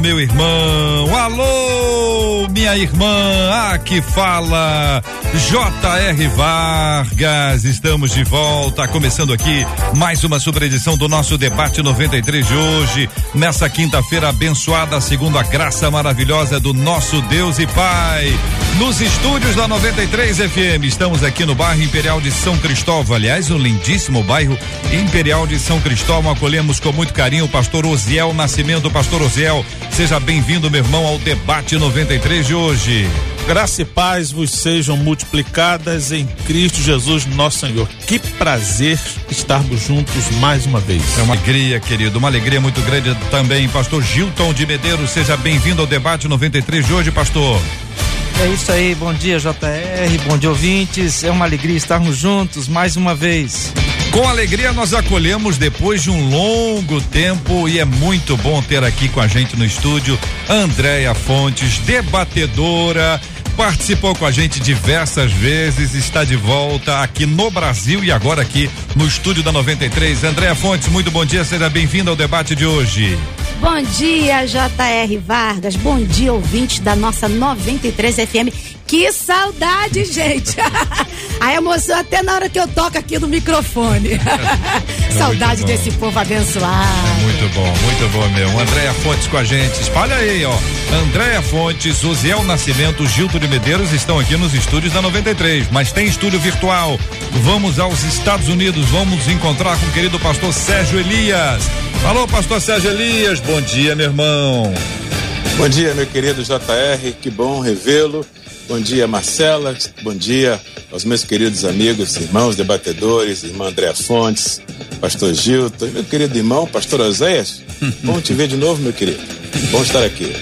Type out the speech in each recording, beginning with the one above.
meu irmão. Alô, minha irmã. Aqui fala J.R. Vargas. Estamos de volta, começando aqui mais uma super edição do nosso debate 93 de hoje, nessa quinta-feira abençoada, segundo a graça maravilhosa do nosso Deus e Pai. Nos estúdios da 93 FM, estamos aqui no bairro Imperial de São Cristóvão. Aliás, um lindíssimo bairro Imperial de São Cristóvão. Acolhemos com muito carinho o pastor Osiel Nascimento. Pastor Osiel, seja bem-vindo, meu irmão, ao debate 93 de hoje. Graça e paz vos sejam multiplicadas em Cristo Jesus, nosso Senhor. Que prazer estarmos juntos mais uma vez. É uma alegria, querido, uma alegria muito grande também. Pastor Gilton de Medeiros, seja bem-vindo ao debate 93 de hoje, pastor. É isso aí, bom dia JR, bom dia ouvintes. É uma alegria estarmos juntos mais uma vez. Com alegria nós acolhemos depois de um longo tempo e é muito bom ter aqui com a gente no estúdio Andréia Fontes, debatedora, participou com a gente diversas vezes, está de volta aqui no Brasil e agora aqui no estúdio da 93. Andréia Fontes, muito bom dia, seja bem-vinda ao debate de hoje. Bom dia, J.R. Vargas. Bom dia, ouvintes da nossa 93 FM. Que saudade, gente! A emoção até na hora que eu toco aqui no microfone. É saudade desse povo abençoado. É muito bom, muito bom mesmo. Andréia Fontes com a gente. Espalha aí, ó. Andréia Fontes, Osiel Nascimento, Gilto de Medeiros estão aqui nos estúdios da 93, mas tem estúdio virtual. Vamos aos Estados Unidos, vamos encontrar com o querido pastor Sérgio Elias. Alô, pastor Sérgio Elias, bom dia, meu irmão. Bom dia, meu querido JR, que bom revê-lo. Bom dia, Marcela. Bom dia aos meus queridos amigos, irmãos debatedores, irmã Andréa Fontes, pastor Gilton, meu querido irmão, pastor Oséias. Bom te ver de novo, meu querido. Bom estar aqui.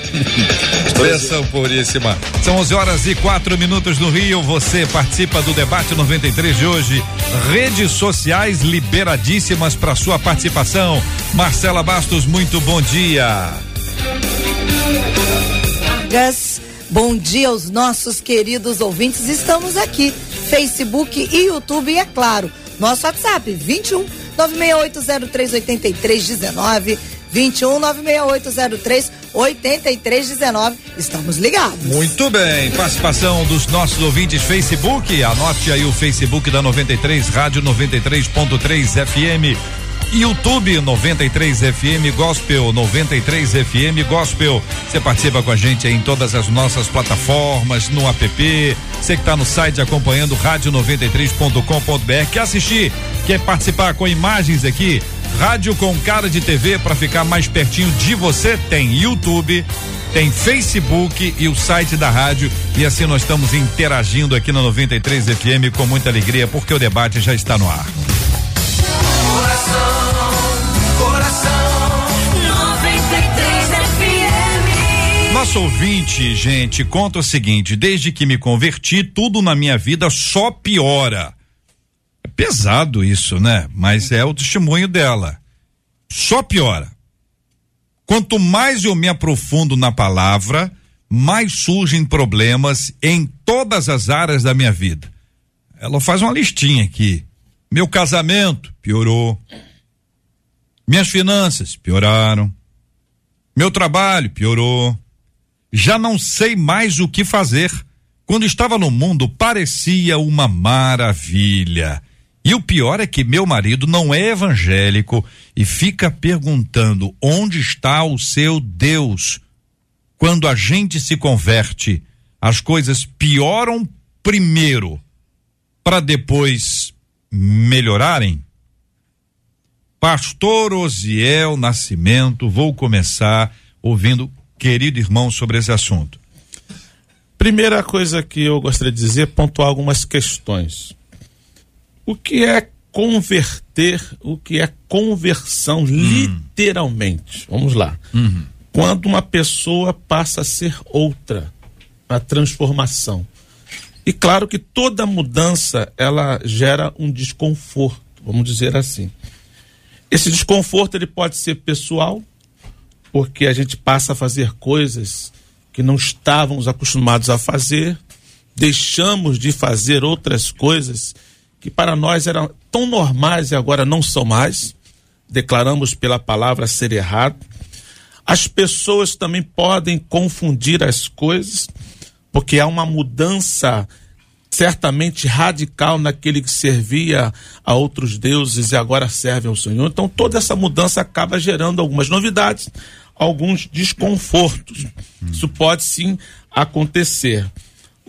Bênção puríssima. São 11 horas e quatro minutos no Rio. Você participa do debate 93 de hoje. Redes sociais liberadíssimas para sua participação. Marcela Bastos, muito bom dia. Vargas. Bom dia aos nossos queridos ouvintes. Estamos aqui, Facebook e YouTube, e é claro, nosso WhatsApp, 21 968038319. 21 96803 8319. Estamos ligados. Muito bem. Participação dos nossos ouvintes Facebook. Anote aí o Facebook da 93, Rádio 93.3 FM. YouTube 93 FM Gospel, 93 FM Gospel. Você participa com a gente em todas as nossas plataformas, no app. Você que está no site acompanhando rádio93.com.br. Quer assistir? Quer participar com imagens aqui? Rádio com cara de TV para ficar mais pertinho de você? Tem YouTube, tem Facebook e o site da rádio. E assim nós estamos interagindo aqui na 93 FM com muita alegria, porque o debate já está no ar. Nosso ouvinte, gente, conta o seguinte: desde que me converti, tudo na minha vida só piora. É pesado isso, né? Mas é o testemunho dela. Só piora. Quanto mais eu me aprofundo na palavra, mais surgem problemas em todas as áreas da minha vida. Ela faz uma listinha aqui. Meu casamento piorou. Minhas finanças pioraram. Meu trabalho piorou. Já não sei mais o que fazer. Quando estava no mundo, parecia uma maravilha. E o pior é que meu marido não é evangélico e fica perguntando onde está o seu Deus. Quando a gente se converte, as coisas pioram primeiro para depois melhorarem? Pastor Osiel Nascimento, vou começar ouvindo querido irmão sobre esse assunto. Primeira coisa que eu gostaria de dizer, pontuar algumas questões. O que é converter, o que é conversão, hum. literalmente? Vamos lá. Uhum. quando uma pessoa passa a ser outra, a transformação. E claro que toda mudança ela gera um desconforto, vamos dizer assim. Esse desconforto ele pode ser pessoal, porque a gente passa a fazer coisas que não estávamos acostumados a fazer, deixamos de fazer outras coisas que para nós eram tão normais e agora não são mais. Declaramos pela palavra ser errado. As pessoas também podem confundir as coisas, porque há uma mudança certamente radical naquele que servia a outros deuses e agora serve ao Senhor. Então toda essa mudança acaba gerando algumas novidades, alguns desconfortos. Isso pode sim acontecer.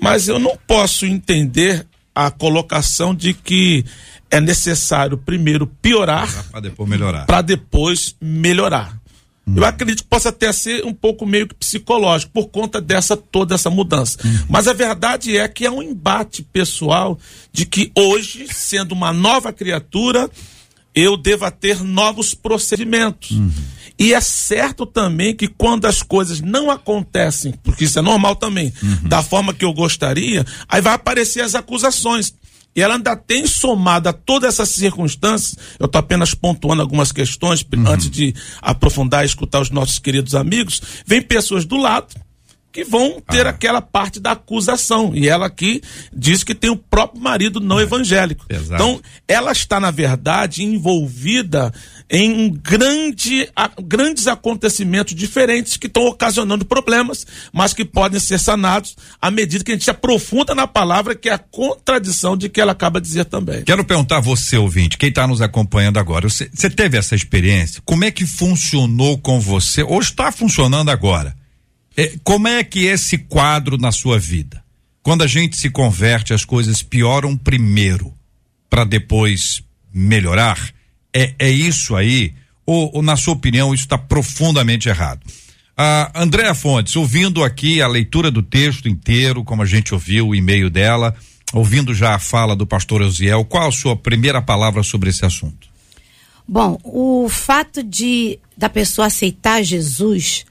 Mas eu não posso entender a colocação de que é necessário primeiro piorar para depois melhorar. Para depois melhorar. Hum. Eu acredito que possa até ser um pouco meio que psicológico por conta dessa toda essa mudança. Hum. Mas a verdade é que é um embate pessoal de que hoje, sendo uma nova criatura, eu deva ter novos procedimentos. Uhum. E é certo também que quando as coisas não acontecem, porque isso é normal também, da forma que eu gostaria, aí vai aparecer as acusações. E ela ainda tem somado a todas essas circunstâncias, eu estou apenas pontuando algumas questões uhum. antes de aprofundar e escutar os nossos queridos amigos, vem pessoas do lado que vão ter ah. aquela parte da acusação. E ela aqui diz que tem o próprio marido não é. evangélico. Exato. Então, ela está, na verdade, envolvida em um grande, a, grandes acontecimentos diferentes que estão ocasionando problemas, mas que podem ser sanados à medida que a gente aprofunda na palavra, que é a contradição de que ela acaba de dizer também. Quero perguntar a você, ouvinte, quem está nos acompanhando agora, você, você teve essa experiência? Como é que funcionou com você? Ou está funcionando agora? É, como é que esse quadro na sua vida? Quando a gente se converte, as coisas pioram primeiro para depois melhorar? É, é isso aí? Ou, ou, na sua opinião, isso está profundamente errado? A Andréa Fontes, ouvindo aqui a leitura do texto inteiro, como a gente ouviu o e-mail dela, ouvindo já a fala do pastor Osiel, qual a sua primeira palavra sobre esse assunto? Bom, o fato de da pessoa aceitar Jesus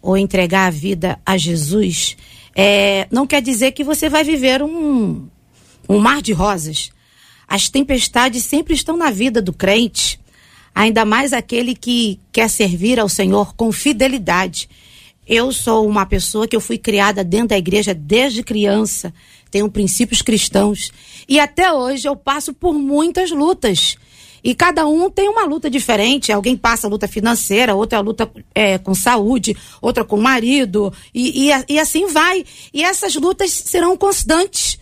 ou entregar a vida a Jesus, é, não quer dizer que você vai viver um, um mar de rosas. As tempestades sempre estão na vida do crente, ainda mais aquele que quer servir ao Senhor com fidelidade. Eu sou uma pessoa que eu fui criada dentro da igreja desde criança, tenho princípios cristãos e até hoje eu passo por muitas lutas. E cada um tem uma luta diferente. Alguém passa a luta financeira, outra a luta é, com saúde, outra com marido, e, e, e assim vai. E essas lutas serão constantes,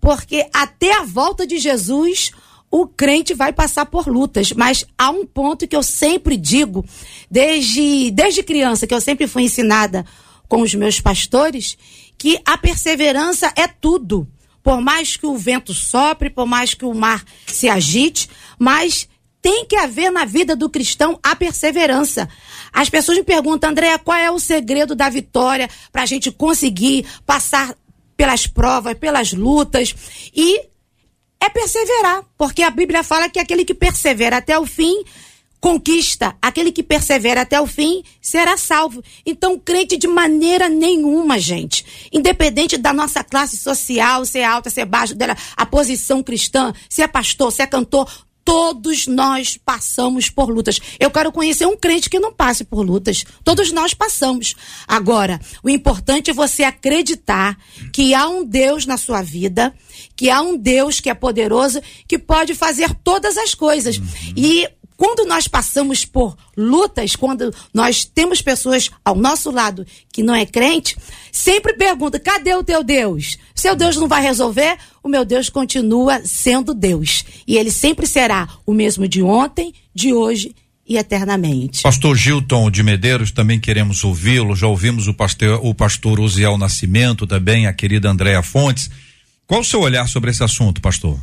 porque até a volta de Jesus, o crente vai passar por lutas, mas há um ponto que eu sempre digo, desde, desde criança, que eu sempre fui ensinada com os meus pastores, que a perseverança é tudo por mais que o vento sopre, por mais que o mar se agite, mas tem que haver na vida do cristão a perseverança. As pessoas me perguntam, André, qual é o segredo da vitória para a gente conseguir passar pelas provas, pelas lutas? E é perseverar, porque a Bíblia fala que aquele que persevera até o fim conquista, aquele que persevera até o fim será salvo. Então, crente de maneira nenhuma, gente, independente da nossa classe social, se é alta, se é baixa, dela, a posição cristã, se é pastor, se é cantor, todos nós passamos por lutas. Eu quero conhecer um crente que não passe por lutas. Todos nós passamos. Agora, o importante é você acreditar que há um Deus na sua vida, que há um Deus que é poderoso, que pode fazer todas as coisas. Uhum. E quando nós passamos por lutas, quando nós temos pessoas ao nosso lado que não é crente, sempre pergunta: cadê o teu Deus? Seu Deus não vai resolver? O meu Deus continua sendo Deus. E ele sempre será o mesmo de ontem, de hoje e eternamente. Pastor Gilton de Medeiros, também queremos ouvi-lo. Já ouvimos o pastor, o pastor Uziel Nascimento, também a querida Andréa Fontes. Qual o seu olhar sobre esse assunto, pastor?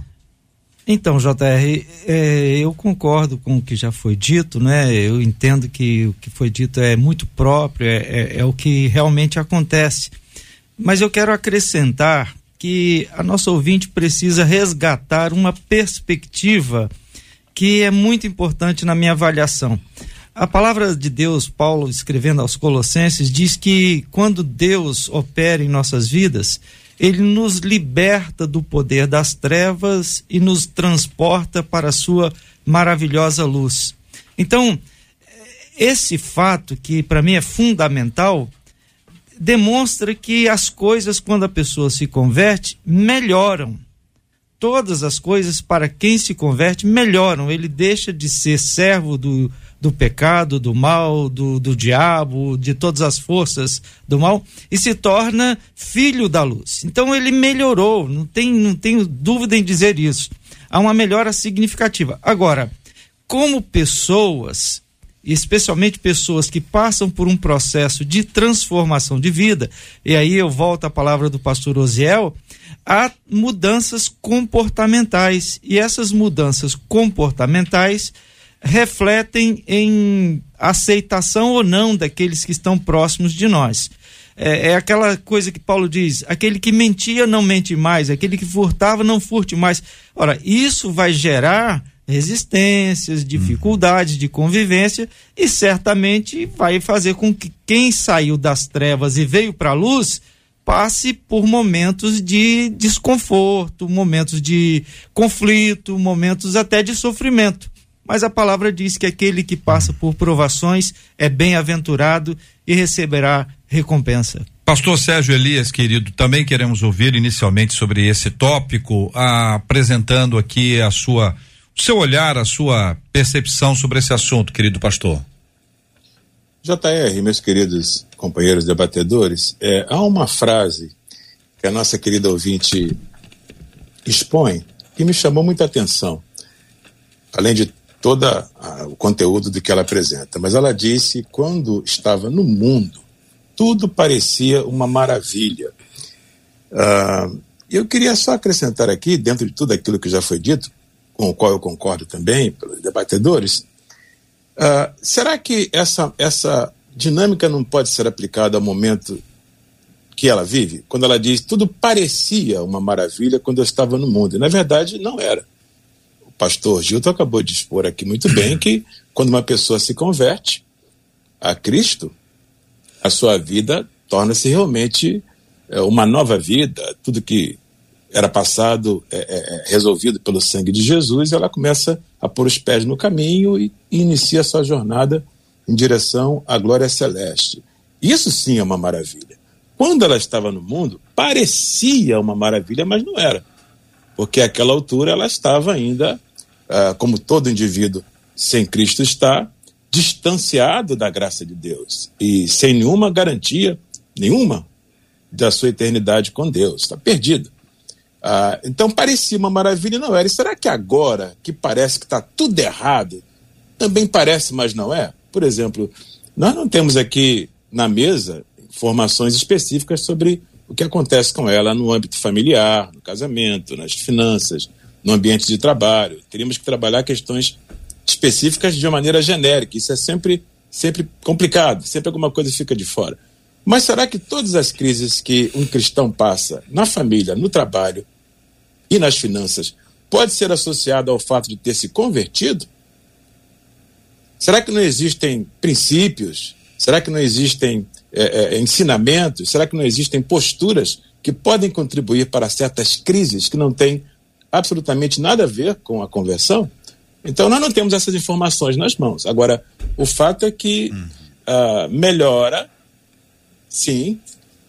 Então, JR, é, eu concordo com o que já foi dito, né? Eu entendo que o que foi dito é muito próprio, é, é, é o que realmente acontece. Mas eu quero acrescentar que a nossa ouvinte precisa resgatar uma perspectiva que é muito importante na minha avaliação. A palavra de Deus, Paulo escrevendo aos Colossenses, diz que quando Deus opera em nossas vidas, ele nos liberta do poder das trevas e nos transporta para a sua maravilhosa luz. Então, esse fato, que para mim é fundamental, demonstra que as coisas, quando a pessoa se converte, melhoram. Todas as coisas, para quem se converte, melhoram. Ele deixa de ser servo do, do pecado, do mal, do, do diabo, de todas as forças do mal e se torna filho da luz. Então ele melhorou, não, tem, não tenho dúvida em dizer isso. Há uma melhora significativa. Agora, como pessoas, especialmente pessoas que passam por um processo de transformação de vida, e aí eu volto à palavra do pastor Osiel, há mudanças comportamentais. E essas mudanças comportamentais refletem em aceitação ou não daqueles que estão próximos de nós. É, é, aquela coisa que Paulo diz: aquele que mentia não mente mais, aquele que furtava não furte mais. Ora, isso vai gerar resistências, dificuldades de convivência e certamente vai fazer com que quem saiu das trevas e veio para a luz passe por momentos de desconforto, momentos de conflito, momentos até de sofrimento mas a palavra diz que aquele que passa por provações é bem-aventurado e receberá recompensa. Pastor Sérgio Elias, querido, também queremos ouvir inicialmente sobre esse tópico, apresentando aqui a sua, o seu olhar, a sua percepção sobre esse assunto, querido pastor. JR, meus queridos companheiros debatedores, é, há uma frase que a nossa querida ouvinte expõe que me chamou muita atenção. Além de todo o conteúdo do que ela apresenta. Mas ela disse quando estava no mundo, tudo parecia uma maravilha. Uh, eu queria só acrescentar aqui, dentro de tudo aquilo que já foi dito, com o qual eu concordo também, pelos debatedores, uh, será que essa, essa dinâmica não pode ser aplicada ao momento que ela vive? Quando ela diz tudo parecia uma maravilha quando eu estava no mundo. E, na verdade, não era pastor Gilton acabou de expor aqui muito bem que quando uma pessoa se converte a Cristo, a sua vida torna-se realmente é, uma nova vida. Tudo que era passado é, é, é, resolvido pelo sangue de Jesus, ela começa a pôr os pés no caminho e, e inicia sua jornada em direção à glória celeste. Isso sim é uma maravilha. Quando ela estava no mundo, parecia uma maravilha, mas não era. Porque àquela altura ela estava ainda uh, como todo indivíduo sem Cristo está, distanciado da graça de Deus e sem nenhuma garantia, nenhuma, da sua eternidade com Deus. Está perdido. Uh, então parecia uma maravilha não era. E será que agora, que parece que está tudo errado, também parece, mas não é? Por exemplo, nós não temos aqui na mesa informações específicas sobre o que acontece com ela no âmbito familiar, no casamento, nas finanças, no ambiente de trabalho. Teríamos que trabalhar questões específicas de uma maneira genérica. Isso é sempre, sempre complicado, sempre alguma coisa fica de fora. Mas será que todas as crises que um cristão passa na família, no trabalho e nas finanças pode ser associada ao fato de ter se convertido? Será que não existem princípios? Será que não existem é, é, ensinamentos? Será que não existem posturas que podem contribuir para certas crises que não têm absolutamente nada a ver com a conversão. Então, nós não temos essas informações nas mãos. Agora, o fato é que uh, melhora, sim,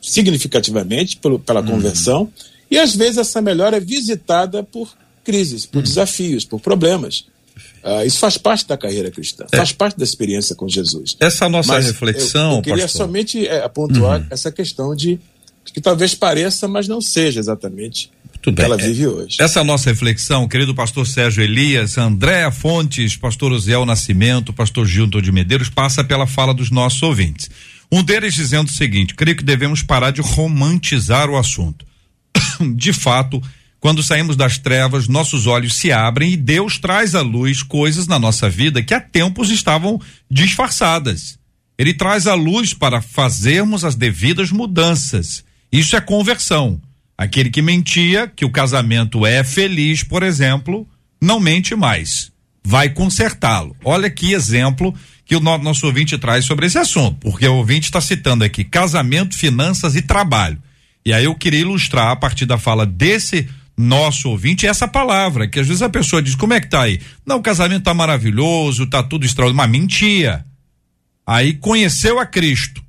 significativamente pelo, pela uhum. conversão, e às vezes essa melhora é visitada por crises, por uhum. desafios, por problemas. Uh, isso faz parte da carreira cristã, é. faz parte da experiência com Jesus. Essa nossa mas reflexão. Eu, eu queria pastor. somente é, pontuar uhum. essa questão de que talvez pareça, mas não seja exatamente tudo ela vive hoje. Essa é a nossa reflexão, querido pastor Sérgio Elias, Andréa Fontes, pastor Osiel Nascimento, pastor Gilton de Medeiros, passa pela fala dos nossos ouvintes. Um deles dizendo o seguinte: creio que devemos parar de romantizar o assunto. de fato, quando saímos das trevas, nossos olhos se abrem e Deus traz à luz coisas na nossa vida que há tempos estavam disfarçadas. Ele traz à luz para fazermos as devidas mudanças. Isso é conversão. Aquele que mentia que o casamento é feliz, por exemplo, não mente mais. Vai consertá-lo. Olha que exemplo que o no, nosso ouvinte traz sobre esse assunto, porque o ouvinte está citando aqui casamento, finanças e trabalho. E aí eu queria ilustrar a partir da fala desse nosso ouvinte essa palavra, que às vezes a pessoa diz: como é que tá aí? Não, o casamento tá maravilhoso, tá tudo extraordinário, mas mentia. Aí conheceu a Cristo.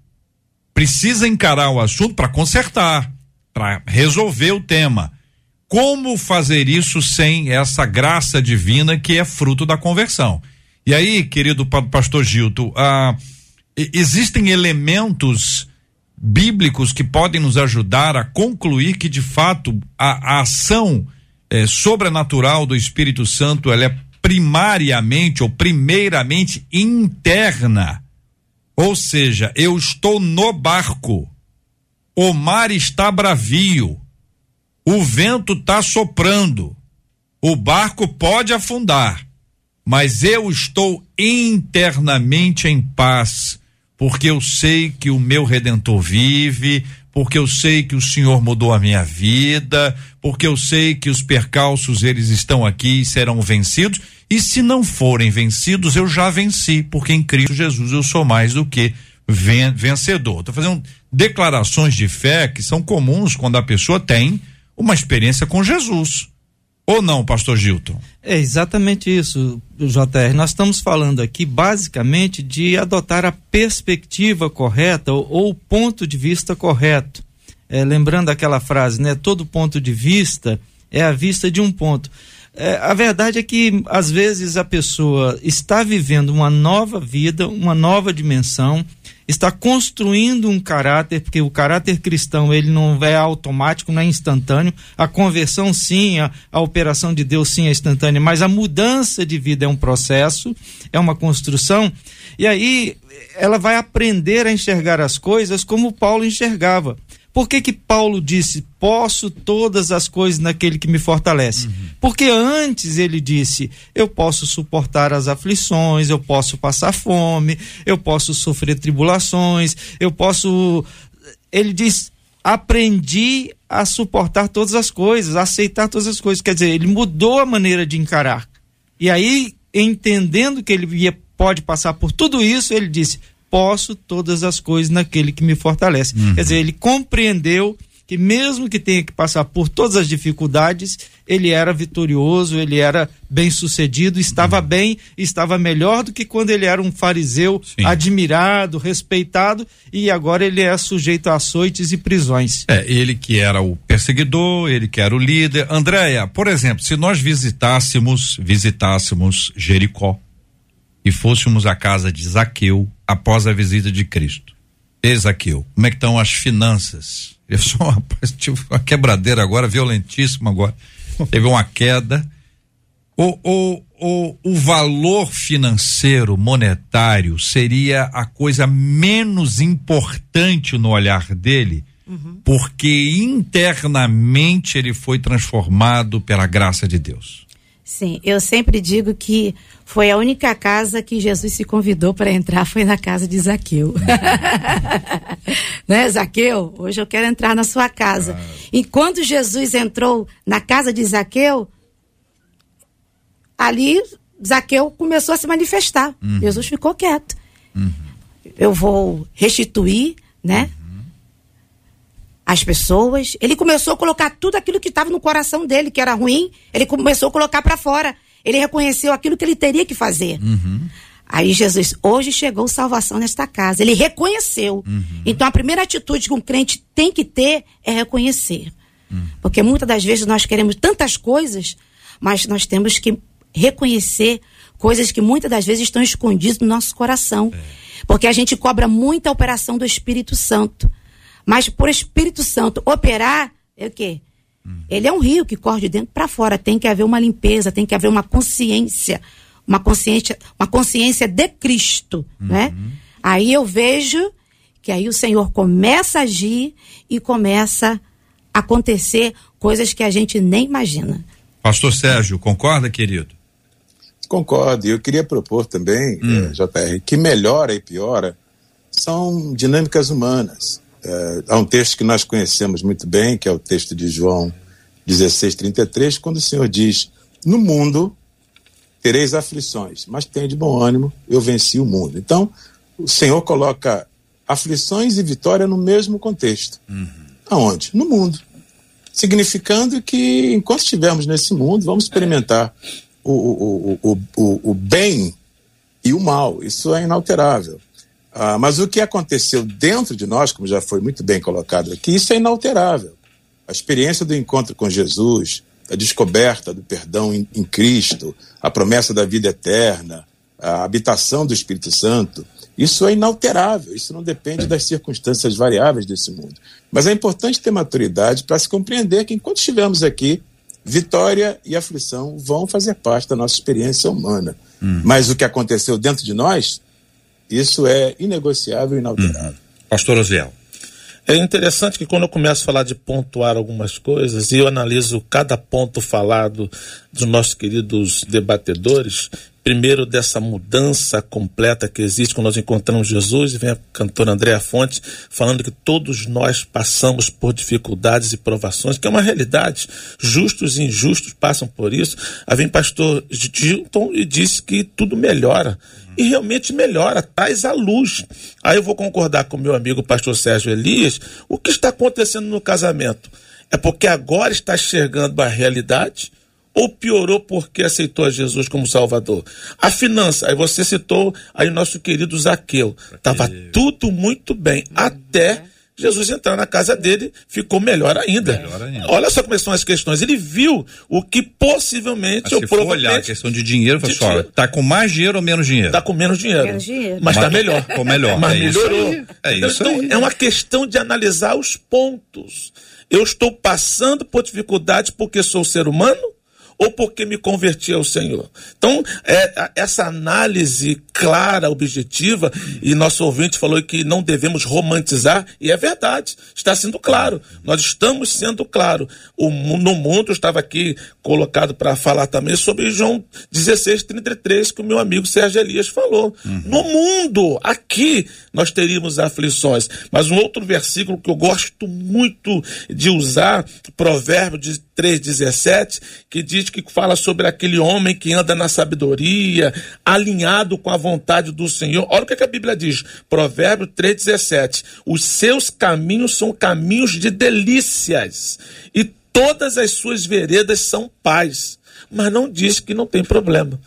Precisa encarar o assunto para consertar, para resolver o tema. Como fazer isso sem essa graça divina que é fruto da conversão? E aí, querido pastor Gilto, ah, existem elementos bíblicos que podem nos ajudar a concluir que de fato a, a ação eh, sobrenatural do Espírito Santo ela é primariamente ou primeiramente interna. Ou seja, eu estou no barco, o mar está bravio, o vento está soprando, o barco pode afundar, mas eu estou internamente em paz, porque eu sei que o meu redentor vive, porque eu sei que o Senhor mudou a minha vida, porque eu sei que os percalços eles estão aqui e serão vencidos, e se não forem vencidos, eu já venci, porque em Cristo Jesus eu sou mais do que vencedor. Estou fazendo declarações de fé que são comuns quando a pessoa tem uma experiência com Jesus. Ou não, pastor Gilton? É exatamente isso, JR. Nós estamos falando aqui basicamente de adotar a perspectiva correta ou o ponto de vista correto. É, lembrando aquela frase, né? Todo ponto de vista é a vista de um ponto. É, a verdade é que às vezes a pessoa está vivendo uma nova vida, uma nova dimensão, está construindo um caráter, porque o caráter cristão ele não é automático, não é instantâneo. A conversão sim, a, a operação de Deus sim é instantânea, mas a mudança de vida é um processo, é uma construção. E aí ela vai aprender a enxergar as coisas como Paulo enxergava. Por que, que Paulo disse: Posso todas as coisas naquele que me fortalece? Uhum. Porque antes ele disse: Eu posso suportar as aflições, eu posso passar fome, eu posso sofrer tribulações, eu posso. Ele diz: Aprendi a suportar todas as coisas, a aceitar todas as coisas. Quer dizer, ele mudou a maneira de encarar. E aí, entendendo que ele ia, pode passar por tudo isso, ele disse: posso todas as coisas naquele que me fortalece. Uhum. Quer dizer, ele compreendeu que mesmo que tenha que passar por todas as dificuldades, ele era vitorioso, ele era bem sucedido, estava uhum. bem, estava melhor do que quando ele era um fariseu Sim. admirado, respeitado, e agora ele é sujeito a açoites e prisões. É, ele que era o perseguidor, ele que era o líder. Andréia, por exemplo, se nós visitássemos, visitássemos Jericó, e fôssemos à casa de Zaqueu após a visita de Cristo. E Zaqueu, como é que estão as finanças? Eu sou uma, tive uma quebradeira agora, violentíssima agora. Teve uma queda. O, o, o, o valor financeiro, monetário, seria a coisa menos importante no olhar dele, uhum. porque internamente ele foi transformado pela graça de Deus. Sim, eu sempre digo que foi a única casa que Jesus se convidou para entrar, foi na casa de Zaqueu. né, Zaqueu? Hoje eu quero entrar na sua casa. Ah. E quando Jesus entrou na casa de Zaqueu, ali Zaqueu começou a se manifestar. Uhum. Jesus ficou quieto. Uhum. Eu vou restituir, né? As pessoas. Ele começou a colocar tudo aquilo que estava no coração dele, que era ruim, ele começou a colocar para fora. Ele reconheceu aquilo que ele teria que fazer. Uhum. Aí Jesus, hoje chegou salvação nesta casa. Ele reconheceu. Uhum. Então a primeira atitude que um crente tem que ter é reconhecer. Uhum. Porque muitas das vezes nós queremos tantas coisas, mas nós temos que reconhecer coisas que muitas das vezes estão escondidas no nosso coração. É. Porque a gente cobra muita operação do Espírito Santo. Mas por Espírito Santo operar, é o quê? Hum. Ele é um rio que corre de dentro para fora. Tem que haver uma limpeza, tem que haver uma consciência, uma consciência, uma consciência de Cristo, né? uhum. né? Aí eu vejo que aí o Senhor começa a agir e começa a acontecer coisas que a gente nem imagina. Pastor Sérgio, concorda, querido? Concordo. E eu queria propor também, hum. eh, JR, que melhora e piora são dinâmicas humanas. É, há um texto que nós conhecemos muito bem, que é o texto de João 16, 33, quando o Senhor diz: No mundo tereis aflições, mas tem de bom ânimo, eu venci o mundo. Então, o Senhor coloca aflições e vitória no mesmo contexto. Uhum. Aonde? No mundo. Significando que, enquanto estivermos nesse mundo, vamos experimentar o, o, o, o, o bem e o mal. Isso é inalterável. Ah, mas o que aconteceu dentro de nós, como já foi muito bem colocado aqui, isso é inalterável. A experiência do encontro com Jesus, a descoberta do perdão em, em Cristo, a promessa da vida eterna, a habitação do Espírito Santo, isso é inalterável, isso não depende das circunstâncias variáveis desse mundo. Mas é importante ter maturidade para se compreender que enquanto estivermos aqui, vitória e aflição vão fazer parte da nossa experiência humana. Hum. Mas o que aconteceu dentro de nós, isso é inegociável e inalterável. Hum. Pastor Osiel. É interessante que quando eu começo a falar de pontuar algumas coisas e eu analiso cada ponto falado dos nossos queridos debatedores, primeiro dessa mudança completa que existe quando nós encontramos Jesus, e vem a cantora Andréa Fonte falando que todos nós passamos por dificuldades e provações, que é uma realidade. Justos e injustos passam por isso. Aí vem pastor Gilton e disse que tudo melhora. E realmente melhora, traz a luz. Aí eu vou concordar com meu amigo pastor Sérgio Elias. O que está acontecendo no casamento? É porque agora está enxergando a realidade ou piorou porque aceitou a Jesus como Salvador? A finança, aí você citou aí o nosso querido Zaqueu. Estava tudo muito bem, até Jesus entrar na casa dele, ficou melhor ainda. melhor ainda. Olha só como são as questões. Ele viu o que possivelmente Mas se for olhar a questão de dinheiro, pessoal, tá com mais dinheiro ou menos dinheiro? Tá com menos dinheiro. Menos dinheiro. Mas, está melhor. Ficou melhor. Mas é melhorou. Isso é isso então, aí. é uma questão de analisar os pontos. Eu estou passando por dificuldades porque sou ser humano? Ou porque me converti ao Senhor. Então, é, essa análise clara, objetiva, e nosso ouvinte falou que não devemos romantizar, e é verdade, está sendo claro. Nós estamos sendo claro. O, no mundo, estava aqui colocado para falar também sobre João 16, 33, que o meu amigo Sérgio Elias falou. Uhum. No mundo, aqui, nós teríamos aflições. Mas um outro versículo que eu gosto muito de usar, Provérbio de 3,17, que diz que fala sobre aquele homem que anda na sabedoria, alinhado com a vontade do Senhor. Olha o que, que a Bíblia diz, Provérbio 3,17. Os seus caminhos são caminhos de delícias, e todas as suas veredas são paz. Mas não diz que não tem problema.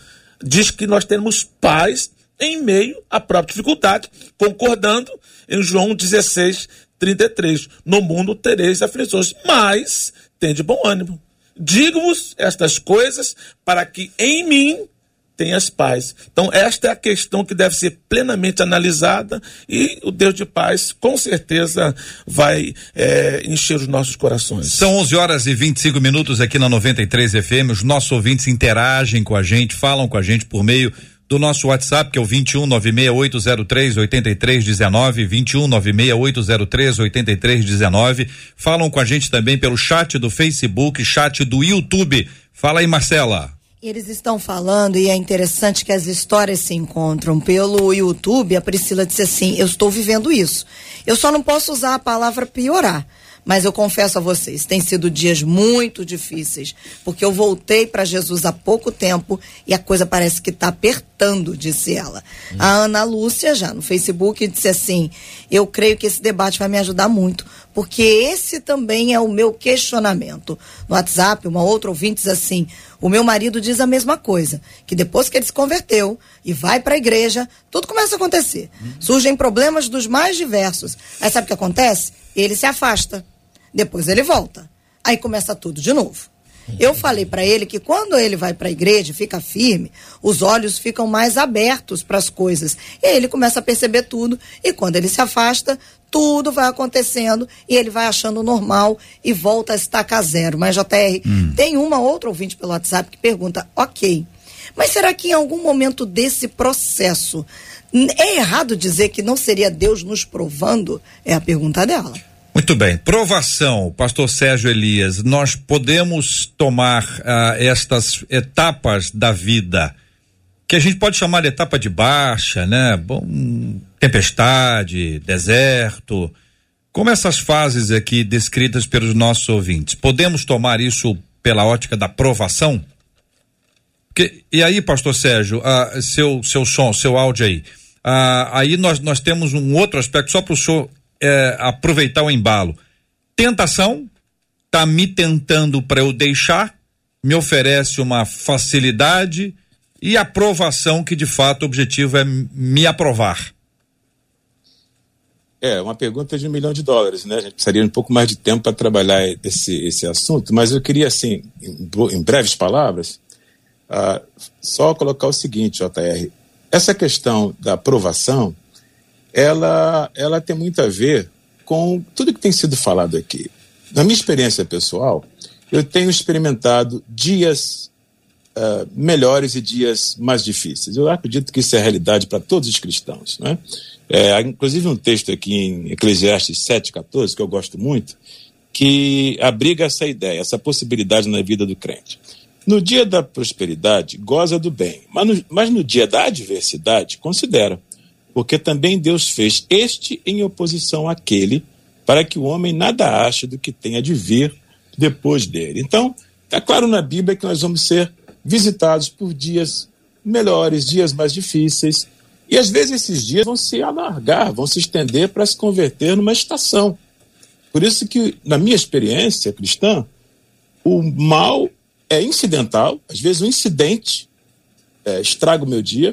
Diz que nós temos paz em meio à própria dificuldade, concordando em João 16, 33. No mundo tereis aflições, mas tem de bom ânimo. Digo-vos estas coisas para que em mim tenhas paz. Então, esta é a questão que deve ser plenamente analisada e o Deus de paz, com certeza, vai é, encher os nossos corações. São 11 horas e 25 minutos aqui na 93 FM. Os nossos ouvintes interagem com a gente, falam com a gente por meio do nosso WhatsApp, que é o 21 96803 8319, 21 96803 8319. Falam com a gente também pelo chat do Facebook, chat do YouTube. Fala aí, Marcela. Eles estão falando e é interessante que as histórias se encontram pelo YouTube. A Priscila disse assim: Eu estou vivendo isso. Eu só não posso usar a palavra piorar mas eu confesso a vocês, tem sido dias muito difíceis, porque eu voltei para Jesus há pouco tempo e a coisa parece que está apertando, disse ela. Hum. A Ana Lúcia, já no Facebook, disse assim: Eu creio que esse debate vai me ajudar muito, porque esse também é o meu questionamento. No WhatsApp, uma outra ouvinte diz assim: O meu marido diz a mesma coisa, que depois que ele se converteu e vai para a igreja, tudo começa a acontecer. Hum. Surgem problemas dos mais diversos. Aí sabe o que acontece? Ele se afasta. Depois ele volta. Aí começa tudo de novo. Eu falei para ele que quando ele vai para a igreja, fica firme, os olhos ficam mais abertos para as coisas. E aí ele começa a perceber tudo. E quando ele se afasta, tudo vai acontecendo e ele vai achando normal e volta a estacar zero. Mas, JR, hum. tem uma outra ouvinte pelo WhatsApp que pergunta: ok, mas será que em algum momento desse processo é errado dizer que não seria Deus nos provando? É a pergunta dela. Muito bem. Provação, pastor Sérgio Elias, nós podemos tomar uh, estas etapas da vida, que a gente pode chamar de etapa de baixa, né? Bom, tempestade, deserto, como essas fases aqui descritas pelos nossos ouvintes. Podemos tomar isso pela ótica da provação? E aí, pastor Sérgio, ah, seu, seu som, seu áudio aí. Ah, aí nós, nós temos um outro aspecto, só para o senhor eh, aproveitar o embalo. Tentação, tá me tentando para eu deixar, me oferece uma facilidade e aprovação que de fato o objetivo é me aprovar. É, uma pergunta de um milhão de dólares, né? A gente precisaria um pouco mais de tempo para trabalhar esse, esse assunto, mas eu queria, assim, em, em breves palavras, uh, só colocar o seguinte, JR. Essa questão da aprovação, ela, ela tem muito a ver com tudo que tem sido falado aqui. Na minha experiência pessoal, eu tenho experimentado dias uh, melhores e dias mais difíceis. Eu acredito que isso é realidade para todos os cristãos, né? É, inclusive um texto aqui em Eclesiastes 7,14, que eu gosto muito, que abriga essa ideia, essa possibilidade na vida do crente. No dia da prosperidade, goza do bem, mas no, mas no dia da adversidade, considera, porque também Deus fez este em oposição àquele, para que o homem nada ache do que tenha de vir depois dele. Então, está claro na Bíblia que nós vamos ser visitados por dias melhores, dias mais difíceis, e às vezes esses dias vão se alargar, vão se estender para se converter numa estação. Por isso que, na minha experiência cristã, o mal é incidental, às vezes um incidente é, estraga o meu dia,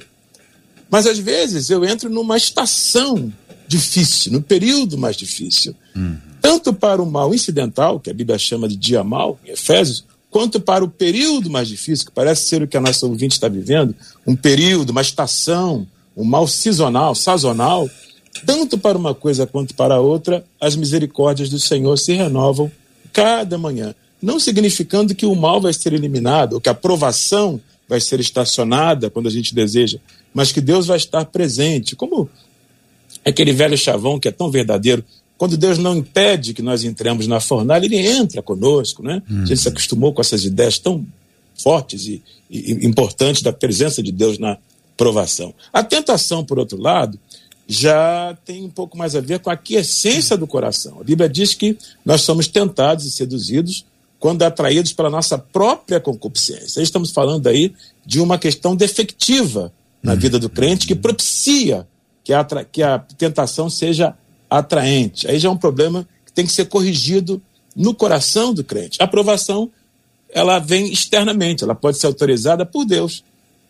mas às vezes eu entro numa estação difícil, no período mais difícil. Uhum. Tanto para o mal incidental, que a Bíblia chama de dia mal, em Efésios, quanto para o período mais difícil, que parece ser o que a nossa ouvinte está vivendo, um período, uma estação, um mal sazonal, sazonal, tanto para uma coisa quanto para a outra, as misericórdias do Senhor se renovam cada manhã. Não significando que o mal vai ser eliminado, ou que a provação vai ser estacionada quando a gente deseja, mas que Deus vai estar presente. Como aquele velho chavão que é tão verdadeiro. Quando Deus não impede que nós entremos na fornalha, ele entra conosco, né? Uhum. A gente se acostumou com essas ideias tão fortes e, e importantes da presença de Deus na, provação. A tentação, por outro lado, já tem um pouco mais a ver com a quiescência do coração. A Bíblia diz que nós somos tentados e seduzidos quando atraídos pela nossa própria concupiscência. Estamos falando aí de uma questão defectiva na uhum. vida do crente que propicia que a, que a tentação seja atraente. Aí já é um problema que tem que ser corrigido no coração do crente. A aprovação, ela vem externamente, ela pode ser autorizada por Deus.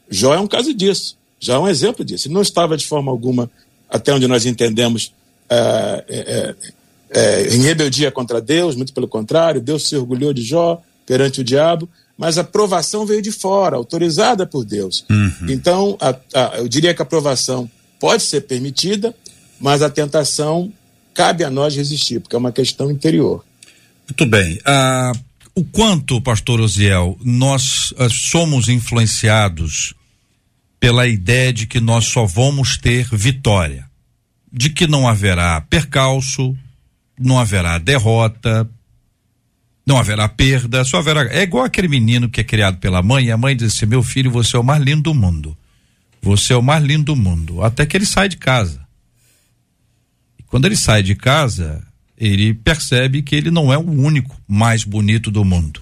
Jó é um caso disso, já é um exemplo disso. Ele não estava de forma alguma, até onde nós entendemos, é, é, é, em rebeldia contra Deus, muito pelo contrário, Deus se orgulhou de Jó perante o diabo, mas a aprovação veio de fora, autorizada por Deus. Uhum. Então, a, a, eu diria que a aprovação pode ser permitida, mas a tentação cabe a nós resistir, porque é uma questão interior. Muito bem. Ah, o quanto, pastor Osiel, nós ah, somos influenciados pela ideia de que nós só vamos ter vitória, de que não haverá percalço, não haverá derrota, não haverá perda, só haverá. É igual aquele menino que é criado pela mãe, e a mãe diz assim: meu filho, você é o mais lindo do mundo. Você é o mais lindo do mundo. Até que ele sai de casa. E quando ele sai de casa, ele percebe que ele não é o único mais bonito do mundo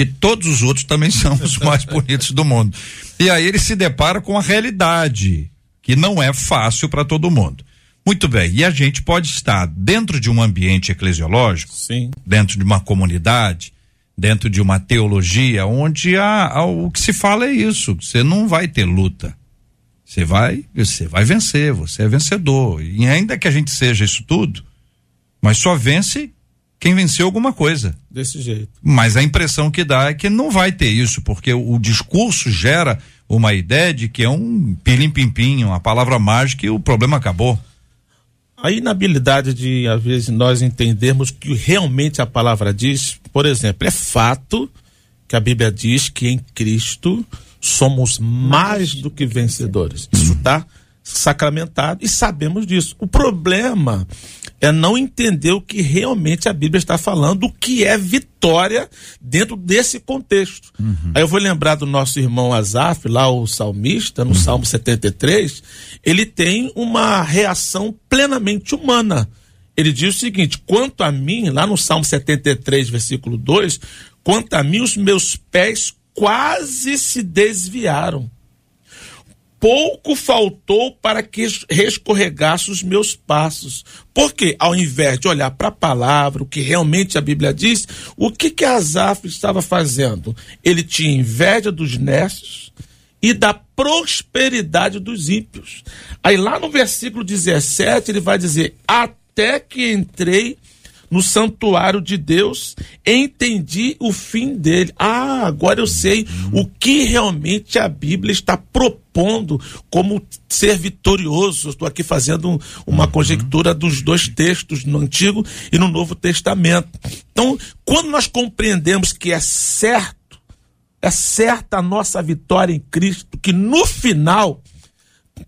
que todos os outros também são os mais bonitos do mundo. E aí ele se depara com a realidade, que não é fácil para todo mundo. Muito bem, e a gente pode estar dentro de um ambiente eclesiológico, Sim. dentro de uma comunidade, dentro de uma teologia, onde há, há, o que se fala é isso: você não vai ter luta. Você vai, você vai vencer, você é vencedor. E ainda que a gente seja isso tudo, mas só vence quem venceu alguma coisa. Desse jeito. Mas a impressão que dá é que não vai ter isso, porque o, o discurso gera uma ideia de que é um pilim-pim-pim, uma palavra mágica e o problema acabou. A inabilidade de, às vezes, nós entendermos que realmente a palavra diz, por exemplo, é fato que a Bíblia diz que em Cristo somos mais do que vencedores. Isso está sacramentado e sabemos disso. O problema é não entender o que realmente a Bíblia está falando, o que é vitória dentro desse contexto. Uhum. Aí eu vou lembrar do nosso irmão Asaf, lá o salmista, no uhum. Salmo 73, ele tem uma reação plenamente humana. Ele diz o seguinte: quanto a mim, lá no Salmo 73, versículo 2, quanto a mim, os meus pés quase se desviaram. Pouco faltou para que rescorregasse os meus passos. Porque, ao invés de olhar para a palavra, o que realmente a Bíblia diz, o que que Asaf estava fazendo? Ele tinha inveja dos nécios e da prosperidade dos ímpios. Aí lá no versículo 17 ele vai dizer: Até que entrei no santuário de Deus, entendi o fim dele. Ah, agora eu sei o que realmente a Bíblia está propondo como ser vitorioso. Estou aqui fazendo uma uhum. conjectura dos dois textos, no Antigo e no Novo Testamento. Então, quando nós compreendemos que é certo, é certa a nossa vitória em Cristo, que no final,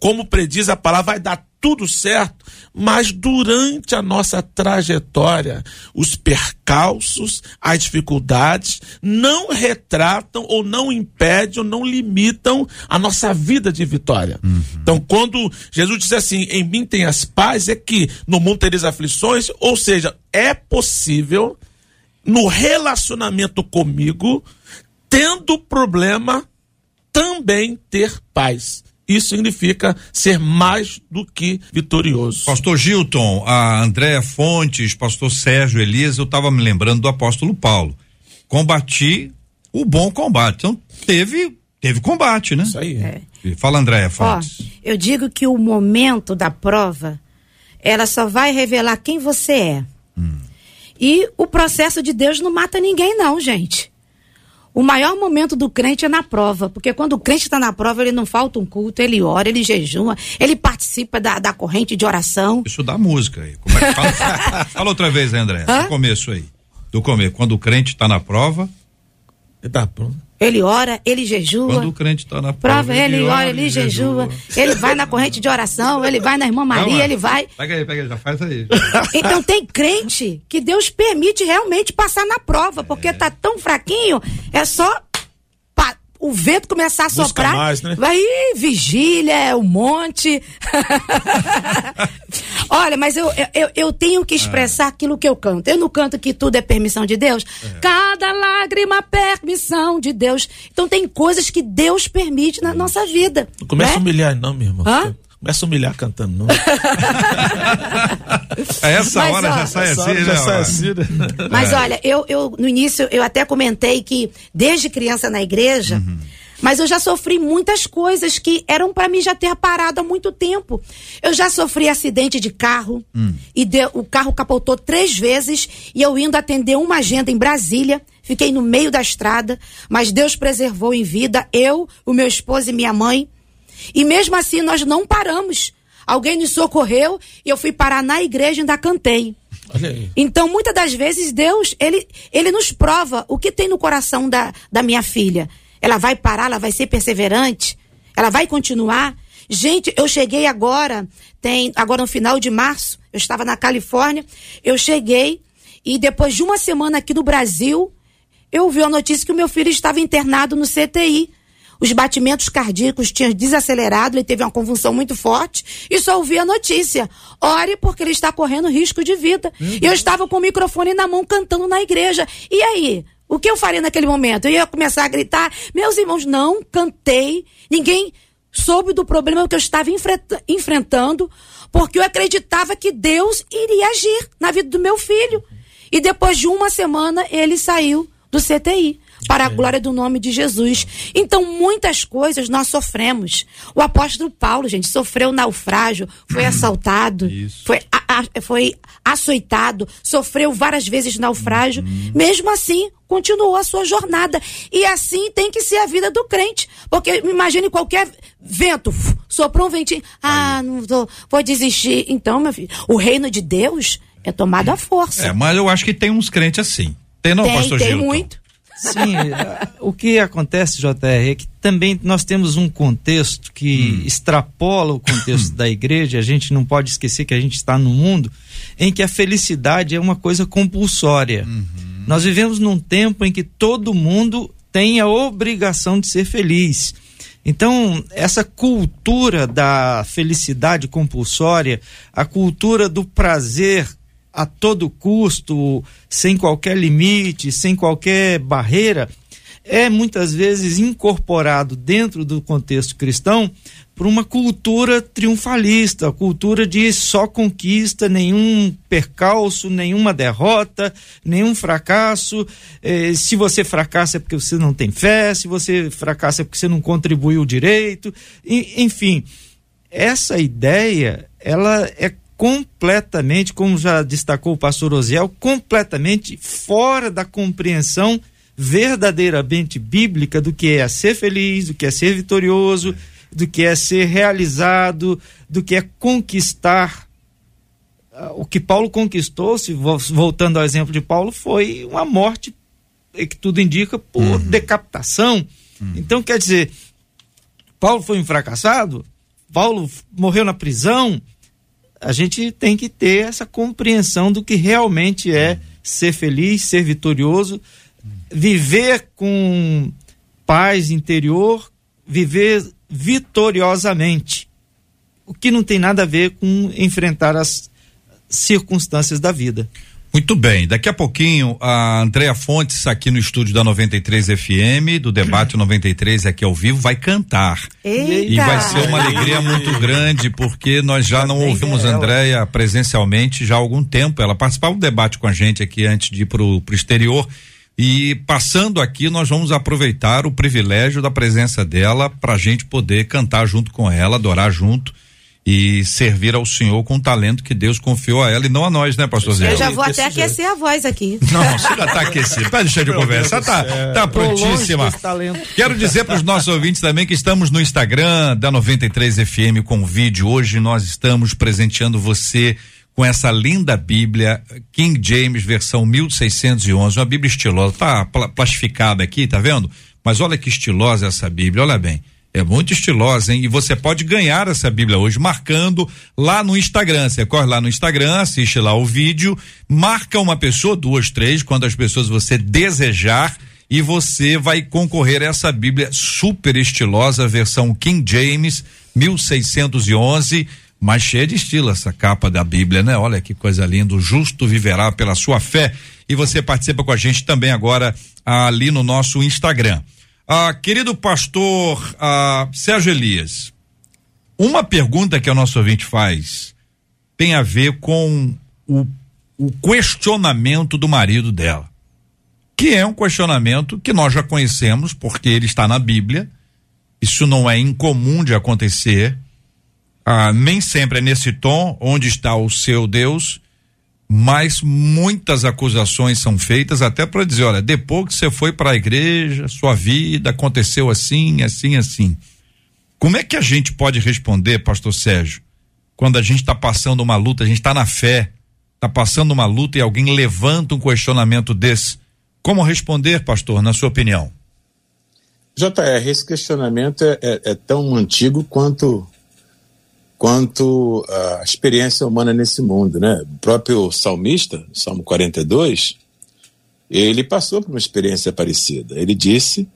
como prediz a palavra, vai dar tudo certo, mas durante a nossa trajetória, os percalços, as dificuldades não retratam ou não impedem ou não limitam a nossa vida de vitória. Uhum. Então, quando Jesus diz assim: "Em mim tem as paz", é que no mundo tereis aflições, ou seja, é possível no relacionamento comigo, tendo problema, também ter paz isso significa ser mais do que vitorioso. Pastor Gilton, a Andréa Fontes, pastor Sérgio Elias, eu estava me lembrando do apóstolo Paulo. Combati o bom combate. Então, teve, teve combate, né? Isso aí. É. Fala, Andréa Fontes. Ó, eu digo que o momento da prova, ela só vai revelar quem você é. Hum. E o processo de Deus não mata ninguém, não, gente. O maior momento do crente é na prova, porque quando o crente está na prova, ele não falta um culto, ele ora, ele jejuma, ele participa da, da corrente de oração. Isso dá música aí. Como é que fala? fala outra vez, André, Hã? do começo aí. Do começo. Quando o crente está na prova. Tá pronto. Ele ora, ele jejua. Quando o crente está na prova, prova ele, ele ora, ele, ele jejua. jejua. Ele vai na corrente de oração, ele vai na irmã Maria, ele vai. Pega aí, pega aí, já faz aí. Então tem crente que Deus permite realmente passar na prova, porque é. tá tão fraquinho, é só o vento começar a Busca soprar, mais, né? vai vigília, é o monte. Olha, mas eu, eu, eu tenho que expressar é. aquilo que eu canto. Eu não canto que tudo é permissão de Deus. É. Cada lágrima é permissão de Deus. Então tem coisas que Deus permite na nossa vida. Não começa né? a humilhar, não, meu irmão. Hã? Começa a humilhar cantando, não. a essa Mas, hora ó, já sai assim, né? Já sai assim, né? Mas é. olha, eu, eu no início eu até comentei que desde criança na igreja. Uhum. Mas eu já sofri muitas coisas que eram para mim já ter parado há muito tempo. Eu já sofri acidente de carro hum. e de, o carro capotou três vezes e eu indo atender uma agenda em Brasília, fiquei no meio da estrada, mas Deus preservou em vida eu, o meu esposo e minha mãe. E mesmo assim nós não paramos. Alguém nos socorreu e eu fui parar na igreja e ainda cantei. Então, muitas das vezes, Deus, ele, ele nos prova o que tem no coração da, da minha filha. Ela vai parar, ela vai ser perseverante, ela vai continuar. Gente, eu cheguei agora, tem agora no final de março, eu estava na Califórnia, eu cheguei e depois de uma semana aqui no Brasil, eu vi a notícia que o meu filho estava internado no CTI os batimentos cardíacos tinham desacelerado, ele teve uma convulsão muito forte e só ouvi a notícia. Ore porque ele está correndo risco de vida. Uhum. E eu estava com o microfone na mão cantando na igreja. E aí? O que eu faria naquele momento? Eu ia começar a gritar. Meus irmãos, não cantei. Ninguém soube do problema que eu estava enfrentando, porque eu acreditava que Deus iria agir na vida do meu filho. E depois de uma semana, ele saiu do CTI para a glória do nome de Jesus. Então, muitas coisas nós sofremos. O apóstolo Paulo, gente, sofreu naufrágio, foi assaltado, foi, a, a, foi açoitado, sofreu várias vezes naufrágio. Uhum. Mesmo assim, continuou a sua jornada. E assim tem que ser a vida do crente. Porque imagine qualquer vento, soprou um ventinho, ah, não vou, vou desistir. Então, meu filho, o reino de Deus é tomado à força. É, mas eu acho que tem uns crentes assim. Tem não, tem, pastor Tem Gilton? muito. Sim, o que acontece, JR, é que também nós temos um contexto que hum. extrapola o contexto da igreja, a gente não pode esquecer que a gente está num mundo em que a felicidade é uma coisa compulsória. Uhum. Nós vivemos num tempo em que todo mundo tem a obrigação de ser feliz. Então, essa cultura da felicidade compulsória, a cultura do prazer a todo custo, sem qualquer limite, sem qualquer barreira, é muitas vezes incorporado dentro do contexto cristão por uma cultura triunfalista, cultura de só conquista, nenhum percalço, nenhuma derrota, nenhum fracasso. Eh, se você fracassa é porque você não tem fé, se você fracassa é porque você não contribuiu direito. E, enfim, essa ideia, ela é completamente, como já destacou o pastor Osiel, completamente fora da compreensão verdadeiramente bíblica do que é ser feliz, do que é ser vitorioso, do que é ser realizado, do que é conquistar. Ah, o que Paulo conquistou, se voltando ao exemplo de Paulo, foi uma morte que tudo indica por uhum. decapitação. Uhum. Então, quer dizer, Paulo foi um fracassado, Paulo morreu na prisão. A gente tem que ter essa compreensão do que realmente é ser feliz, ser vitorioso, viver com paz interior, viver vitoriosamente. O que não tem nada a ver com enfrentar as circunstâncias da vida. Muito bem, daqui a pouquinho a Andréa Fontes aqui no estúdio da 93 FM, do debate 93 aqui ao vivo, vai cantar. Eita. E vai ser uma alegria muito grande, porque nós já não ouvimos a Andréa presencialmente já há algum tempo. Ela participava do debate com a gente aqui antes de ir pro, pro exterior. E passando aqui, nós vamos aproveitar o privilégio da presença dela para a gente poder cantar junto com ela, adorar junto e servir ao Senhor com o talento que Deus confiou a ela e não a nós, né, pastor Zé? Eu já vou até aquecer a voz aqui. Não, você já tá aquecido. Tá deixando de conversar, tá, tá prontíssima. Quero dizer para os nossos ouvintes também que estamos no Instagram da 93 FM com vídeo. Hoje nós estamos presenteando você com essa linda Bíblia King James versão 1611, uma Bíblia estilosa, tá plastificada aqui, tá vendo? Mas olha que estilosa essa Bíblia, olha bem. É muito estilosa, hein? E você pode ganhar essa Bíblia hoje marcando lá no Instagram. Você corre lá no Instagram, assiste lá o vídeo, marca uma pessoa, duas, três, quantas pessoas você desejar e você vai concorrer a essa Bíblia super estilosa, versão King James 1611 mas cheia de estilo essa capa da Bíblia, né? Olha que coisa linda, o justo viverá pela sua fé. E você participa com a gente também agora ali no nosso Instagram. Ah, querido pastor ah, Sérgio Elias, uma pergunta que o nosso ouvinte faz tem a ver com o, o questionamento do marido dela, que é um questionamento que nós já conhecemos, porque ele está na Bíblia, isso não é incomum de acontecer. Ah, nem sempre é nesse tom onde está o seu Deus, mas muitas acusações são feitas até para dizer, olha, depois que você foi para a igreja, sua vida aconteceu assim, assim, assim. Como é que a gente pode responder, pastor Sérgio, quando a gente está passando uma luta, a gente está na fé, está passando uma luta e alguém levanta um questionamento desse? Como responder, pastor, na sua opinião? JR, esse questionamento é, é, é tão antigo quanto quanto à experiência humana nesse mundo, né? O próprio salmista, Salmo 42, ele passou por uma experiência parecida. Ele disse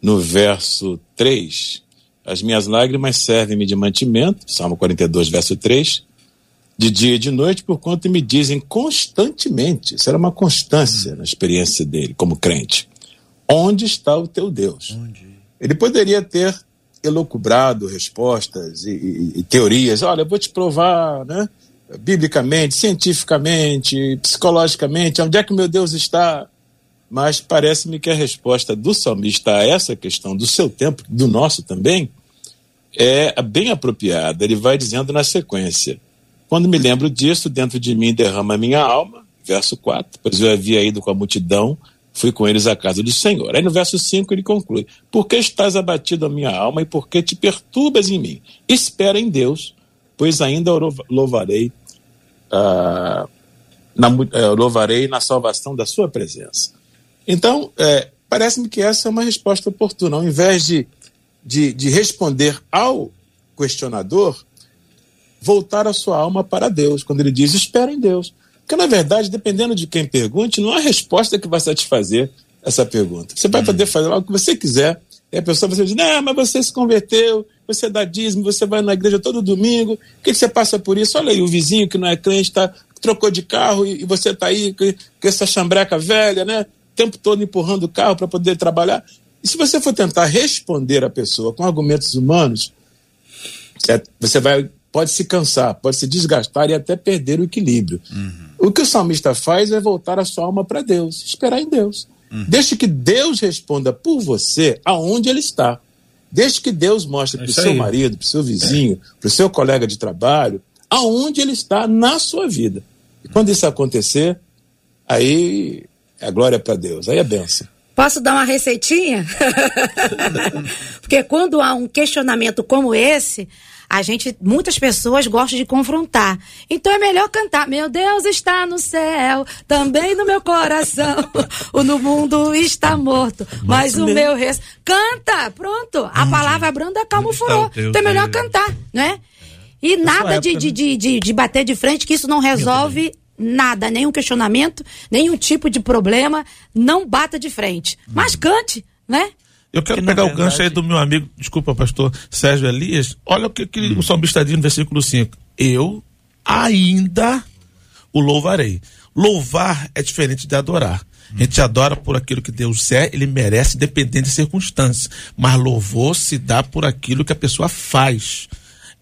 no verso 3: As minhas lágrimas servem-me de mantimento, Salmo 42, verso 3, de dia e de noite, por quanto me dizem constantemente, isso era uma constância na experiência dele como crente. Onde está o teu Deus? Ele poderia ter elocubrado respostas e, e, e teorias. Olha, eu vou te provar, né? biblicamente, cientificamente, psicologicamente, onde é que meu Deus está? Mas parece-me que a resposta do salmista a essa questão do seu tempo, do nosso também, é bem apropriada. Ele vai dizendo na sequência: Quando me lembro disso, dentro de mim derrama minha alma, verso 4, pois eu havia ido com a multidão fui com eles à casa do Senhor. Aí no verso 5 ele conclui: Por que estás abatido a minha alma e por que te perturbas em mim? Espera em Deus, pois ainda louvarei, uh, na, uh, louvarei na salvação da sua presença. Então, é, parece-me que essa é uma resposta oportuna. Ao invés de, de, de responder ao questionador, voltar a sua alma para Deus, quando ele diz: Espera em Deus. Porque, na verdade, dependendo de quem pergunte, não há resposta que vai satisfazer essa pergunta. Você vai uhum. poder fazer o que você quiser, e a pessoa vai dizer, não, mas você se converteu, você dá dízimo, você vai na igreja todo domingo, o que, que você passa por isso? Olha aí, o vizinho que não é crente tá, trocou de carro e, e você está aí com, com essa chambreca velha, né? tempo todo empurrando o carro para poder trabalhar. E se você for tentar responder a pessoa com argumentos humanos, é, você vai pode se cansar, pode se desgastar e até perder o equilíbrio. Uhum. O que o salmista faz é voltar a sua alma para Deus, esperar em Deus. Uhum. Deixe que Deus responda por você aonde ele está. Deixe que Deus mostre é para o seu marido, para o seu vizinho, é. para o seu colega de trabalho, aonde ele está na sua vida. E quando isso acontecer, aí é glória para Deus, aí é benção. Posso dar uma receitinha? Porque quando há um questionamento como esse, a gente, muitas pessoas gostam de confrontar. Então é melhor cantar. Meu Deus está no céu, também no meu coração. o no mundo está morto, mas, mas o meu res. Canta, pronto. A palavra branda calma o furor. Então é melhor cantar, né? E nada de, de, de, de, de bater de frente, que isso não resolve nada, nenhum questionamento, nenhum tipo de problema. Não bata de frente. Mas cante, né? Eu quero pegar verdade... o gancho aí do meu amigo, desculpa, pastor Sérgio Elias. Olha o que, que hum. o salmista diz no versículo 5. Eu ainda o louvarei. Louvar é diferente de adorar. A gente adora por aquilo que Deus é, ele merece, dependendo de circunstâncias. Mas louvor se dá por aquilo que a pessoa faz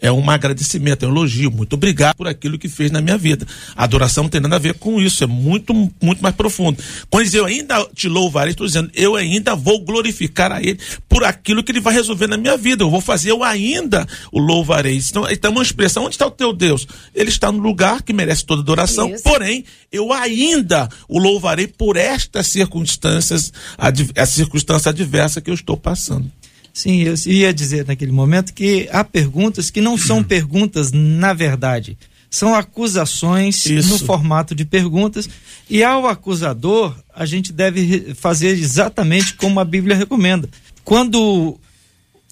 é um agradecimento, é um elogio. Muito obrigado por aquilo que fez na minha vida. A adoração não tem nada a ver com isso, é muito, muito mais profundo. Quando diz eu ainda te louvarei, estou dizendo, eu ainda vou glorificar a Ele por aquilo que Ele vai resolver na minha vida. Eu vou fazer, eu ainda o louvarei. Então, então é uma expressão, onde está o teu Deus? Ele está no lugar que merece toda adoração, isso. porém, eu ainda o louvarei por estas circunstâncias, a, a circunstância adversa que eu estou passando. Sim, eu ia dizer naquele momento que há perguntas que não são perguntas na verdade, são acusações Isso. no formato de perguntas e ao acusador a gente deve fazer exatamente como a Bíblia recomenda. Quando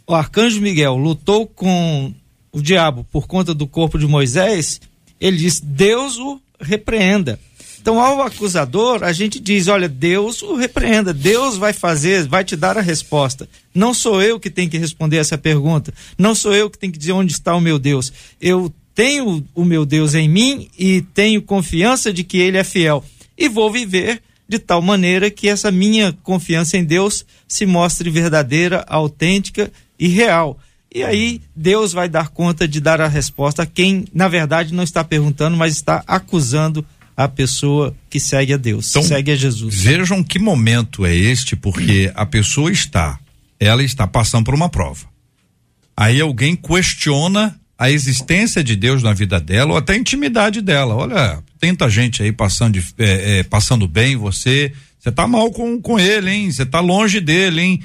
o arcanjo Miguel lutou com o diabo por conta do corpo de Moisés, ele disse: Deus o repreenda. Então, ao acusador, a gente diz: olha, Deus o repreenda, Deus vai fazer, vai te dar a resposta. Não sou eu que tenho que responder essa pergunta, não sou eu que tenho que dizer onde está o meu Deus. Eu tenho o meu Deus em mim e tenho confiança de que ele é fiel. E vou viver de tal maneira que essa minha confiança em Deus se mostre verdadeira, autêntica e real. E aí Deus vai dar conta de dar a resposta a quem, na verdade, não está perguntando, mas está acusando a pessoa que segue a Deus, então, segue a Jesus. Vejam que momento é este, porque a pessoa está, ela está passando por uma prova. Aí alguém questiona a existência de Deus na vida dela ou até a intimidade dela. Olha, tanta gente aí passando, de, é, é, passando bem, você, você tá mal com, com ele, hein? Você tá longe dele, hein?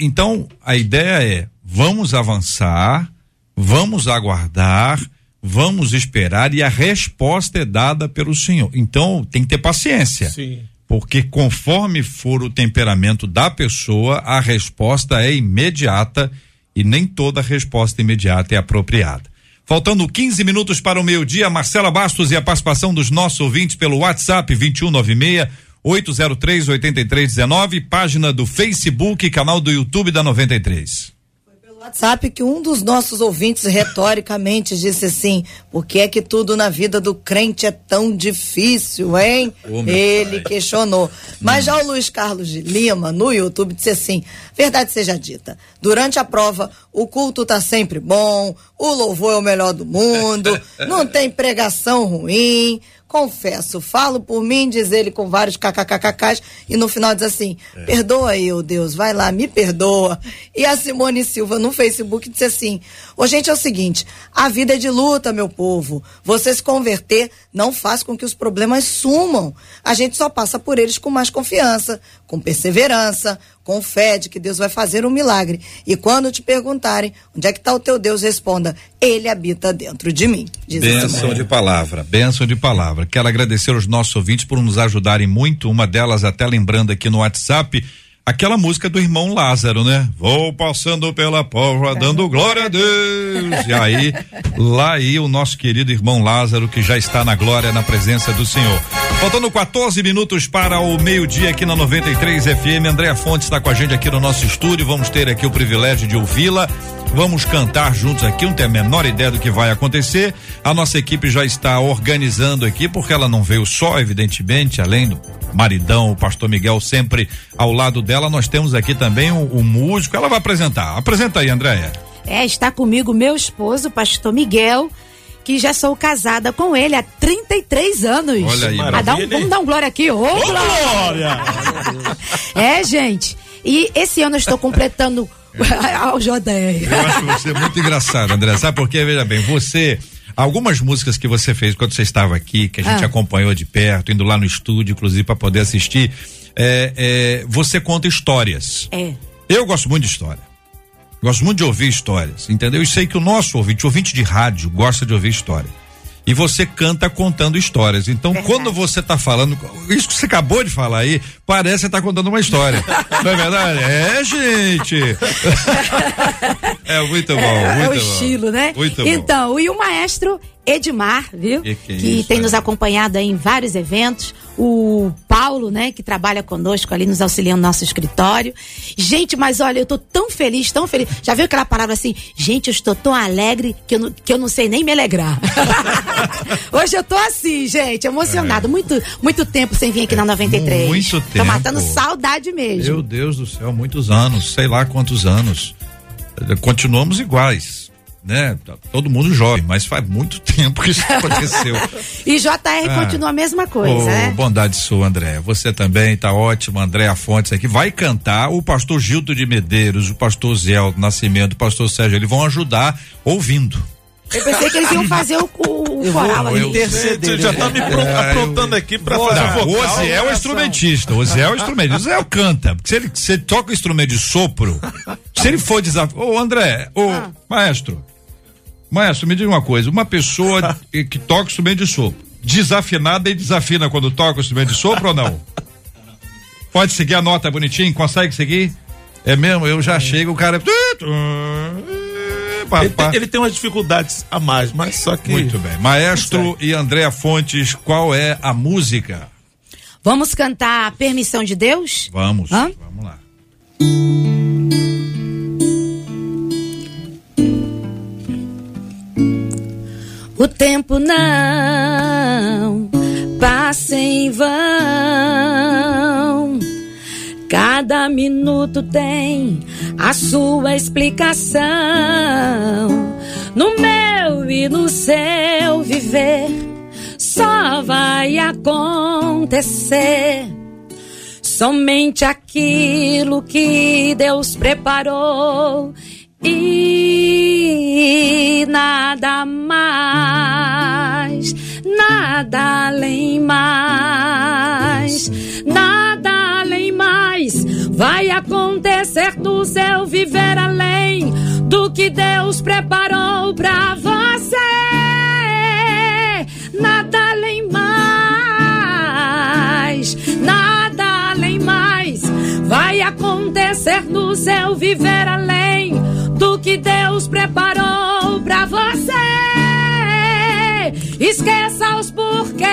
então, a ideia é, vamos avançar, vamos aguardar, vamos esperar e a resposta é dada pelo Senhor. Então, tem que ter paciência. Sim. Porque conforme for o temperamento da pessoa, a resposta é imediata e nem toda resposta imediata é apropriada. Faltando 15 minutos para o meio-dia, Marcela Bastos e a participação dos nossos ouvintes pelo WhatsApp 2196 803 8319, página do Facebook, canal do YouTube da 93. WhatsApp que um dos nossos ouvintes retoricamente disse assim: por que é que tudo na vida do crente é tão difícil, hein? Oh, Ele pai. questionou. Mas já o Luiz Carlos de Lima, no YouTube, disse assim: verdade seja dita, durante a prova, o culto tá sempre bom, o louvor é o melhor do mundo, não tem pregação ruim confesso, falo por mim, diz ele com vários kkkkks, e no final diz assim: é. perdoa eu, Deus, vai lá, me perdoa. E a Simone Silva no Facebook disse assim: Ô, gente, é o seguinte: a vida é de luta, meu povo. Você se converter não faz com que os problemas sumam. A gente só passa por eles com mais confiança, com perseverança, com fé de que Deus vai fazer um milagre. E quando te perguntarem onde é que está o teu Deus, responda: Ele habita dentro de mim. Bênção de palavra, bênção de palavra. Quero agradecer aos nossos ouvintes por nos ajudarem muito. Uma delas, até lembrando aqui no WhatsApp, aquela música do irmão Lázaro, né? Vou passando pela porra dando glória a Deus. E aí, lá aí o nosso querido irmão Lázaro que já está na glória, na presença do Senhor. Faltando 14 minutos para o meio-dia aqui na 93 FM. Andréa Fontes está com a gente aqui no nosso estúdio. Vamos ter aqui o privilégio de ouvi-la. Vamos cantar juntos aqui, não tem a menor ideia do que vai acontecer. A nossa equipe já está organizando aqui, porque ela não veio só, evidentemente, além do maridão, o pastor Miguel, sempre ao lado dela. Nós temos aqui também o, músico. Ela vai apresentar. Apresenta aí, Andréia. É, está comigo meu esposo, pastor Miguel que já sou casada com ele há 33 anos. Olha aí, ah, dá um, vamos dar um glória aqui. Ô, Ô, glória! é, gente. E esse ano eu estou completando ao JR. Eu acho você muito engraçado, André. Sabe por quê? Veja bem, você. Algumas músicas que você fez quando você estava aqui, que a gente Ah. acompanhou de perto, indo lá no estúdio, inclusive, para poder assistir, é, é, você conta histórias. É. Eu gosto muito de história. Gosto muito de ouvir histórias, entendeu? E sei que o nosso ouvinte, ouvinte de rádio, gosta de ouvir história. E você canta contando histórias. Então, Verdade. quando você está falando, isso que você acabou de falar aí, parece que você tá contando uma história. Não é verdade? É, gente. é muito bom, É, muito é o bom. estilo, né? Muito bom. então, e o maestro Edmar, viu? Que que é tem nos acompanhado aí em vários eventos. O Paulo, né, que trabalha conosco ali, nos auxiliando no nosso escritório. Gente, mas olha, eu tô tão feliz, tão feliz. Já viu aquela palavra assim? Gente, eu estou tão alegre que eu não, que eu não sei nem me alegrar. Hoje eu tô assim, gente, emocionado. Muito, muito tempo sem vir aqui na 93. É. Muito Tô tempo. matando saudade mesmo. Meu Deus do céu, muitos anos, sei lá quantos anos. Continuamos iguais, né? Tá Todo mundo jovem, mas faz muito tempo que isso aconteceu. E JR Ah. continua a mesma coisa, Ô, né? Bondade sua, André. Você também tá ótimo, Andréa Fontes aqui. Vai cantar o pastor Gildo de Medeiros, o pastor Zé Nascimento, o pastor Sérgio, eles vão ajudar ouvindo. Eu pensei que eles iam fazer o, o, o coral ali. interceder. Você já tá me pro- aprontando aqui pra fazer Não, o vocal. o Zé é o instrumentista, o Zé é o instrumentista, o Zé é canta, porque se ele, se ele toca o instrumento de sopro, se ele for desafiar, ô André, ô Ah. maestro, maestro, me diga uma coisa, uma pessoa que, toca instrumento de sopro, desafinada e desafina quando toca o instrumento de sopro ou não? Pode seguir a nota bonitinho, consegue seguir? É mesmo, eu já chego, o cara... Ele, tem- ele tem umas dificuldades a mais, mas só que. Muito bem. Maestro e Andréa Fontes, qual é a música? Vamos cantar Permissão de Deus? Vamos, Hã? vamos O tempo não passa em vão. Cada minuto tem a sua explicação. No meu e no seu viver, só vai acontecer somente aquilo que Deus preparou e nada mais, nada além mais, nada além mais vai acontecer no seu viver além do que Deus preparou pra você. Nada além mais, nada além mais vai acontecer no seu viver além do que Deus preparou pra você. Esqueça os porquês,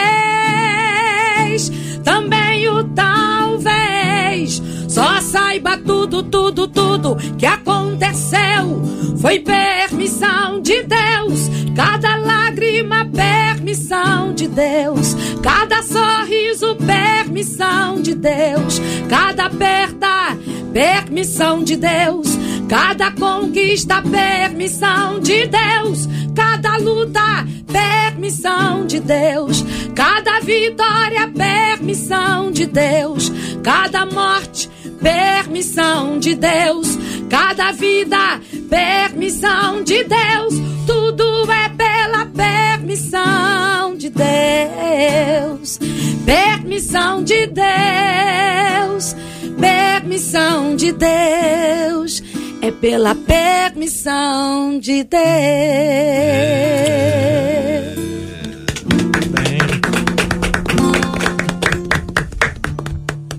também o talvez. Só saiba tudo, tudo, tudo que aconteceu. Foi permissão de Deus. Cada lágrima, permissão de Deus. Cada sorriso, permissão de Deus. Cada perda, permissão de Deus. Cada conquista, permissão de Deus. Cada luta, permissão de Deus. Cada vitória, permissão de Deus. Cada morte, permissão de Deus. Cada vida, permissão de Deus. Tudo é pela permissão de Deus. Permissão de Deus. Permissão de Deus. É pela permissão de Deus.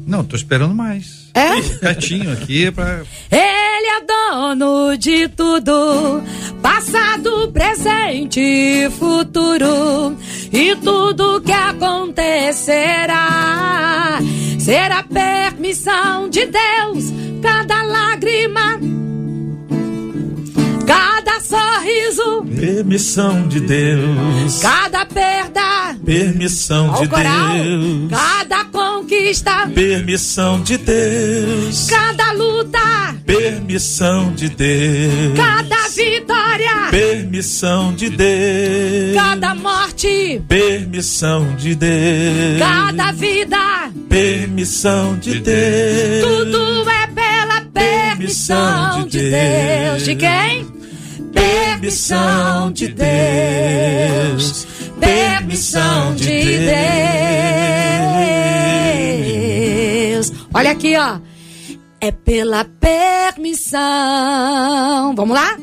Não, tô esperando mais. É? Quietinho aqui pra. Ele é dono de tudo, passado, presente e futuro. e tudo que acontecerá será permissão de Deus. Cada lágrima, cada sorriso, Permissão de Deus. cada perda, Permissão de coral, Deus. cada conquista, Permissão de Deus. cada luta, Permissão de Deus. cada vitória, Permissão de Deus. cada morte, Permissão de Deus. cada vida. Permissão de Deus. Tudo é pela permissão de Deus. De quem? Permissão de Deus. Permissão de Deus. Olha aqui, ó. É pela permissão. Vamos lá?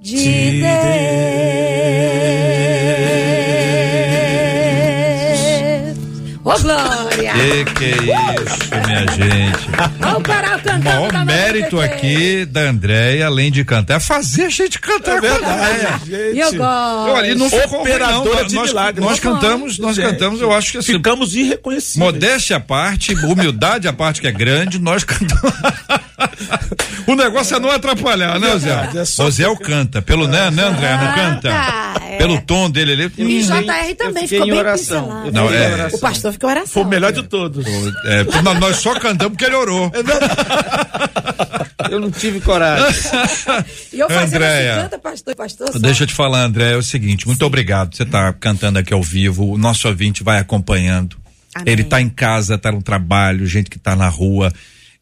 De De Deus. Ô, Glória! Que que é isso, minha gente? Olha o coral O cantando. maior da mérito 93. aqui da Andréia, além de cantar, é fazer a gente cantar com a Andréia. E eu gosto. Eu ali não ficou ruim, Operadora não. de nós, milagres. nós cantamos, nós Gente, cantamos, eu acho que assim, Ficamos irreconhecíveis. modéstia à parte, humildade à parte que é grande, nós cantamos. o negócio é não atrapalhar, né, Zé? verdade, é só o Zé canta, pelo né, né, André, não canta? Canta, é. Pelo tom dele, ele E o JR também ficou em bem oração. pincelado. Não, é-. O pastor ficou em oração. Foi o melhor de todos. é, nós- só cantamos porque ele orou. Eu não tive coragem. E eu fazendo Andréia. assim, canta, pastor, pastor. Deixa eu te falar, André, é o seguinte, muito obrigado. Você tá cantando aqui ao vivo, o nosso ouvinte vai acompanhando. Amém. Ele tá em casa, tá no trabalho, gente que tá na rua,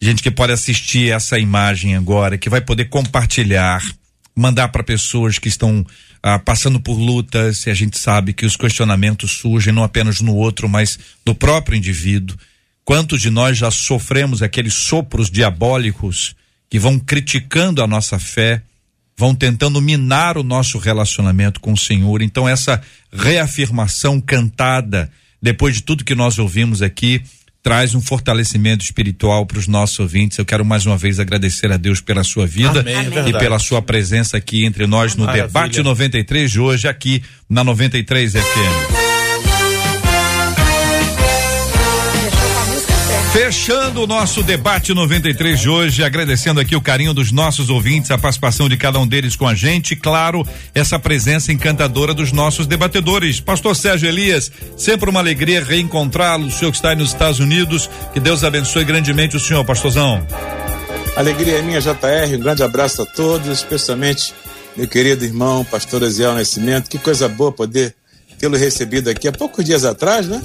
gente que pode assistir essa imagem agora, que vai poder compartilhar, mandar para pessoas que estão ah, passando por lutas, e a gente sabe que os questionamentos surgem não apenas no outro, mas no próprio indivíduo. Quantos de nós já sofremos aqueles sopros diabólicos que vão criticando a nossa fé, vão tentando minar o nosso relacionamento com o Senhor. Então, essa reafirmação cantada, depois de tudo que nós ouvimos aqui, traz um fortalecimento espiritual para os nossos ouvintes. Eu quero mais uma vez agradecer a Deus pela sua vida Amém, é e verdade. pela sua presença aqui entre nós no Maravilha. Debate 93 de hoje, aqui na 93 FM. Fechando o nosso debate 93 de hoje, agradecendo aqui o carinho dos nossos ouvintes, a participação de cada um deles com a gente, claro, essa presença encantadora dos nossos debatedores. Pastor Sérgio Elias, sempre uma alegria reencontrá-lo, o senhor que está aí nos Estados Unidos, que Deus abençoe grandemente o senhor, pastorzão. Alegria é minha, JR. Um grande abraço a todos, especialmente meu querido irmão, pastor Eziel Nascimento. Que coisa boa poder tê-lo recebido aqui há poucos dias atrás, né?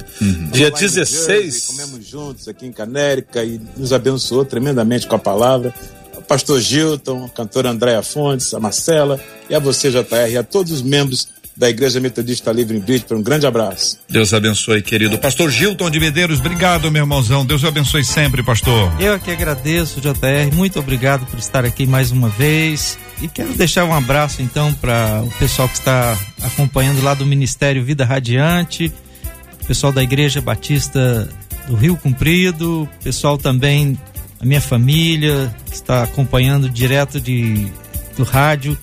Dia Lá em New Jersey, 16. Comemos juntos aqui em Canérica e nos abençoou tremendamente com a palavra. O pastor Gilton, a cantora Andréa Fontes, a Marcela e a você, JR, e a todos os membros da Igreja Metodista Livre em Bridgeport. Um grande abraço. Deus abençoe, querido. Pastor Gilton de Medeiros, obrigado, meu irmãozão. Deus abençoe sempre, pastor. Eu aqui agradeço, JR. Muito obrigado por estar aqui mais uma vez. E quero deixar um abraço então para o pessoal que está acompanhando lá do Ministério Vida Radiante, pessoal da Igreja Batista do Rio Comprido, pessoal também da minha família que está acompanhando direto de, do rádio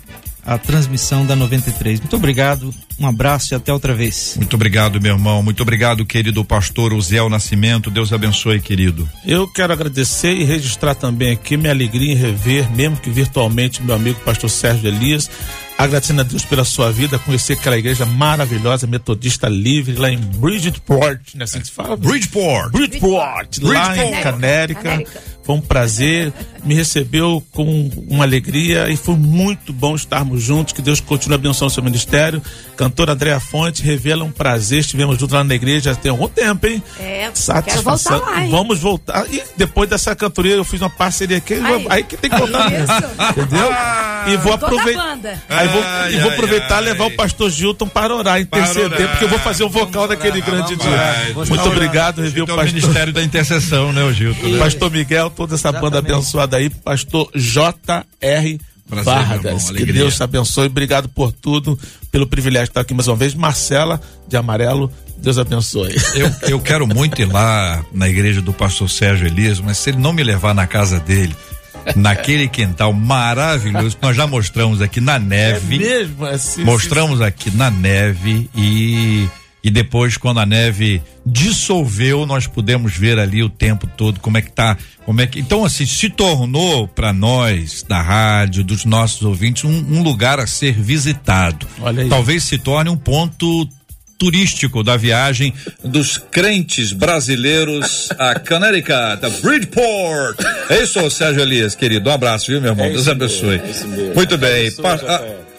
a transmissão da 93. Muito obrigado, um abraço e até outra vez. Muito obrigado, meu irmão. Muito obrigado, querido pastor Uziel Nascimento. Deus abençoe, querido. Eu quero agradecer e registrar também aqui minha alegria em rever, mesmo que virtualmente, meu amigo pastor Sérgio Elias. Agradecendo a Deus pela sua vida, conhecer aquela igreja maravilhosa, metodista livre, lá em Bridgeport, né? Assim que se fala? Bridgeport. Bridgeport, lá em Bridgeport. Canérica. Canérica. Foi um prazer, me recebeu com uma alegria e foi muito bom estarmos juntos. Que Deus continue abençoando o seu ministério. Cantora Andréa Fonte, revela um prazer. Estivemos juntos lá na igreja tem algum tempo, hein? É, Satisfação. quero voltar lá, hein? Vamos voltar. E depois dessa cantoria eu fiz uma parceria aqui. Aí. Aí, que tem que voltar. Entendeu? e vou aproveitar. Aí vou, Ai, e vou ai, aproveitar ai. e levar o pastor Gilton para orar, Para interceder, orar. porque eu vou fazer o vocal daquele grande dia. Muito obrigado, review Então, o pastor. Ministério da Intercessão, né, o Gilton? né? Pastor Miguel, toda essa banda Exatamente. Abençoada aí, pastor J.R. Prazer, irmão, Vargas. Que. Deus te abençoe. Obrigado por tudo, pelo privilégio de estar aqui mais uma vez. Marcela, de amarelo, Deus abençoe. Eu, eu quero muito ir lá na igreja do pastor Sérgio Elias, mas se ele não me levar na casa dele, naquele quintal maravilhoso que nós já mostramos aqui na neve, mesmo? É, sim, mostramos aqui na neve e e depois quando a neve dissolveu, nós pudemos ver ali o tempo todo como é que tá, como é que, então assim, se tornou para nós da rádio, dos nossos ouvintes, um, um lugar a ser visitado. Talvez se torne um ponto turístico da viagem dos crentes brasileiros a Connecticut, a Bridgeport. É isso, Sérgio Elias, querido. Um abraço, viu, meu irmão? É Deus abençoe. É Muito bem.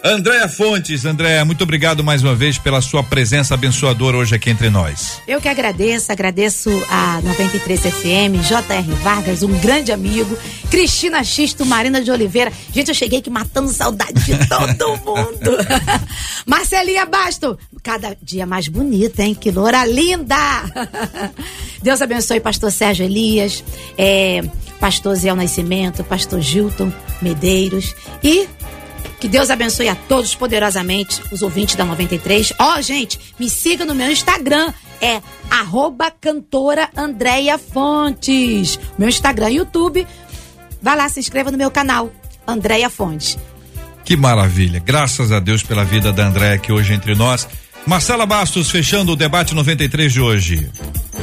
Andréa Fontes, Andréa, muito obrigado mais uma vez pela sua presença abençoadora hoje aqui entre nós. Eu que agradeço, agradeço a 93 FM, JR Vargas, um grande amigo, Cristina Xisto, Marina de Oliveira. Gente, eu cheguei aqui matando saudade de todo mundo. Marcelinha Basto, cada dia mais bonita, hein? Que loura linda! Deus abençoe pastor Sérgio Elias, é, pastor Zé Nascimento, pastor Gilton Medeiros e que Deus abençoe a todos poderosamente, os ouvintes da 93. Ó, oh, gente, me siga no meu Instagram, é arroba cantora Andréia Fontes. Meu Instagram YouTube, vai lá, se inscreva no meu canal, Andréia Fontes. Que maravilha, graças a Deus pela vida da Andréia aqui hoje entre nós. Marcela Bastos, fechando o debate 93 de hoje.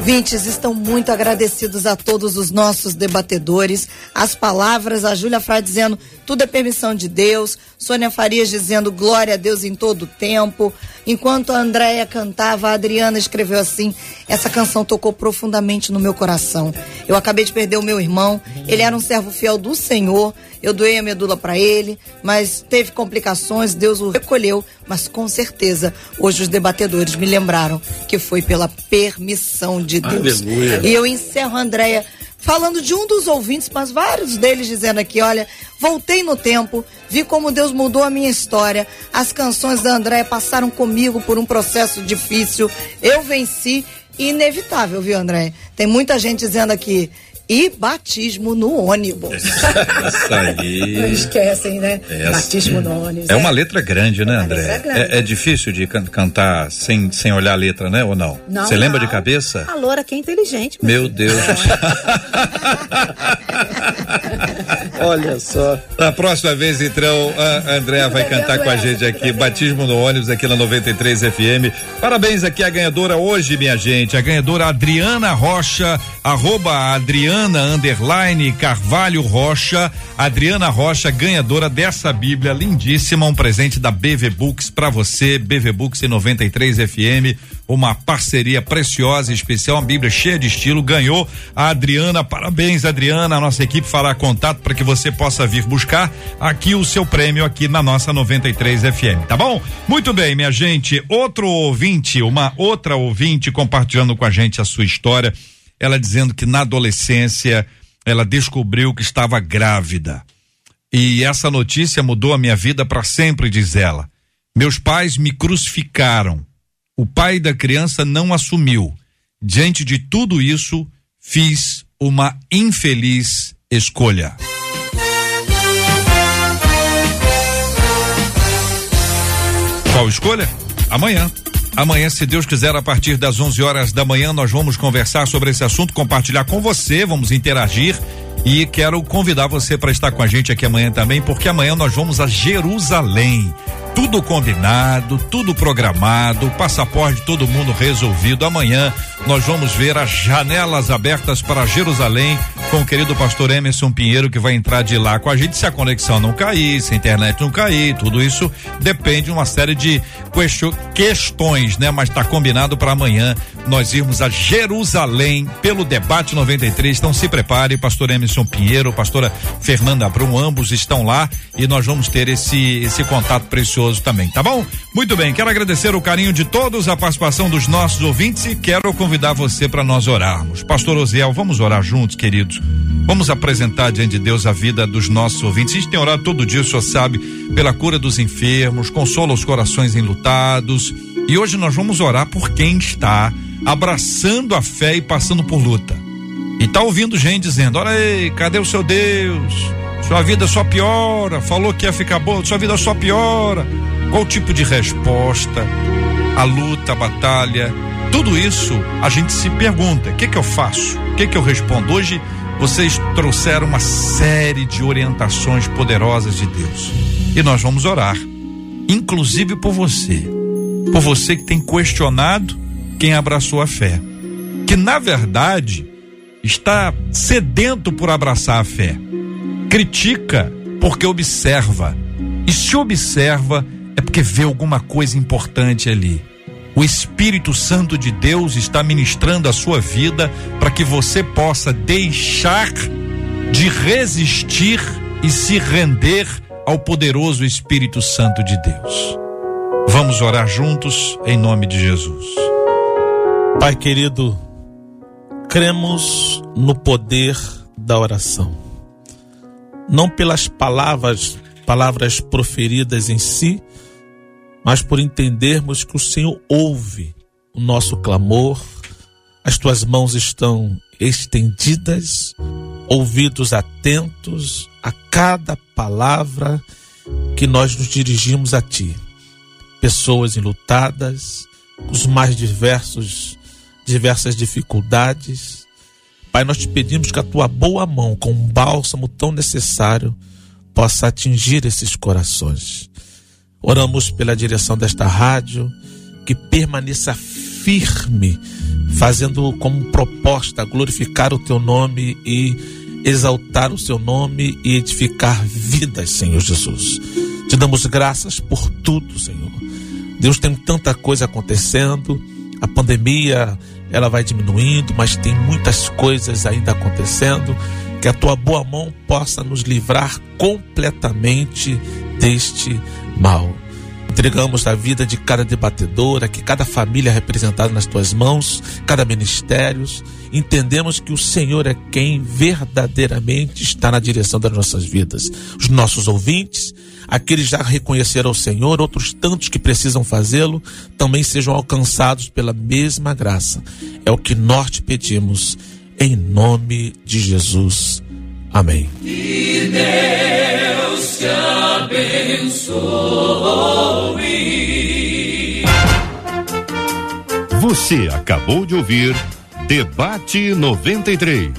Vintes estão muito agradecidos a todos os nossos debatedores. As palavras, a Júlia Frade dizendo tudo é permissão de Deus. Sônia Farias dizendo glória a Deus em todo o tempo. Enquanto a Andréia cantava, a Adriana escreveu assim: essa canção tocou profundamente no meu coração. Eu acabei de perder o meu irmão. Ele era um servo fiel do Senhor. Eu doei a medula para ele, mas teve complicações, Deus o recolheu, mas com certeza hoje os debatedores me lembraram que foi pela permissão de Deus. Aleluia. E eu encerro, Andréia, falando de um dos ouvintes, mas vários deles dizendo aqui, olha, voltei no tempo, vi como Deus mudou a minha história. As canções da Andréia passaram comigo por um processo difícil. Eu venci inevitável, viu, André? Tem muita gente dizendo aqui, e batismo no ônibus. Isso aí. Não esquecem, né? Essa. Batismo no ônibus. É, é, uma letra grande, né, André? É, grande. é, é, difícil de can cantar sem, sem olhar a letra, né? Ou não? Não. Você lembra de cabeça? A loura que é inteligente. Meu Deus. Olha só. Na próxima vez, então, a Andréa vai cantar com a gente aqui, Batismo no ônibus, aqui na 93 FM. Parabéns aqui a ganhadora hoje, minha gente. A ganhadora Adriana Rocha, arroba Adriana underline Carvalho Rocha. Adriana Rocha, ganhadora dessa Bíblia lindíssima, um presente da BV Books para você, BV Books em 93 FM uma parceria preciosa e especial, uma Bíblia cheia de estilo. Ganhou a Adriana. Parabéns, Adriana. A nossa equipe fará contato para que você possa vir buscar aqui o seu prêmio aqui na nossa 93 FM, tá bom? Muito bem, minha gente. Outro ouvinte, uma outra ouvinte compartilhando com a gente a sua história. Ela dizendo que na adolescência ela descobriu que estava grávida. E essa notícia mudou a minha vida para sempre, diz ela. Meus pais me crucificaram o pai da criança não assumiu. Diante de tudo isso, fiz uma infeliz escolha. Qual escolha? Amanhã. Amanhã, se Deus quiser, a partir das 11 horas da manhã, nós vamos conversar sobre esse assunto, compartilhar com você, vamos interagir. E quero convidar você para estar com a gente aqui amanhã também, porque amanhã nós vamos a Jerusalém tudo combinado, tudo programado, passaporte todo mundo resolvido. Amanhã nós vamos ver as janelas abertas para Jerusalém com o querido pastor Emerson Pinheiro que vai entrar de lá com a gente se a conexão não cair, se a internet não cair, tudo isso depende de uma série de questões, né? Mas está combinado para amanhã nós irmos a Jerusalém pelo debate 93. Então se prepare, pastor Emerson Pinheiro, pastora Fernanda Brum, ambos estão lá e nós vamos ter esse esse contato precioso também, tá bom? Muito bem, quero agradecer o carinho de todos, a participação dos nossos ouvintes e quero convidar você para nós orarmos. Pastor Osiel, vamos orar juntos, queridos. Vamos apresentar diante de Deus a vida dos nossos ouvintes. A gente tem orado todo dia, o senhor sabe, pela cura dos enfermos, consola os corações enlutados. E hoje nós vamos orar por quem está abraçando a fé e passando por luta. E tá ouvindo gente dizendo: Olha aí, cadê o seu Deus? Sua vida só piora. Falou que ia ficar boa, sua vida só piora. Qual tipo de resposta? A luta, a batalha, tudo isso a gente se pergunta: o que, que eu faço? O que, que eu respondo? Hoje vocês trouxeram uma série de orientações poderosas de Deus. E nós vamos orar, inclusive por você. Por você que tem questionado quem abraçou a fé. Que na verdade está sedento por abraçar a fé. Critica porque observa. E se observa é porque vê alguma coisa importante ali. O Espírito Santo de Deus está ministrando a sua vida para que você possa deixar de resistir e se render ao poderoso Espírito Santo de Deus. Vamos orar juntos em nome de Jesus. Pai querido, cremos no poder da oração. Não pelas palavras, palavras proferidas em si, mas por entendermos que o Senhor ouve o nosso clamor, as tuas mãos estão estendidas, ouvidos atentos a cada palavra que nós nos dirigimos a ti. Pessoas enlutadas, os mais diversos, diversas dificuldades. Pai, nós te pedimos que a tua boa mão, com um bálsamo tão necessário, possa atingir esses corações. Oramos pela direção desta rádio, que permaneça firme, fazendo como proposta glorificar o teu nome e exaltar o seu nome e edificar vidas, Senhor Jesus. Te damos graças por tudo, Senhor. Deus tem tanta coisa acontecendo, a pandemia ela vai diminuindo, mas tem muitas coisas ainda acontecendo. Que a tua boa mão possa nos livrar completamente deste mal. Entregamos a vida de cada debatedora, que cada família é representada nas tuas mãos, cada ministério. Entendemos que o Senhor é quem verdadeiramente está na direção das nossas vidas. Os nossos ouvintes, aqueles já reconheceram o Senhor, outros tantos que precisam fazê-lo, também sejam alcançados pela mesma graça. É o que nós te pedimos, em nome de Jesus. Amém. Que Deus te abençoe. Você acabou de ouvir Debate 93.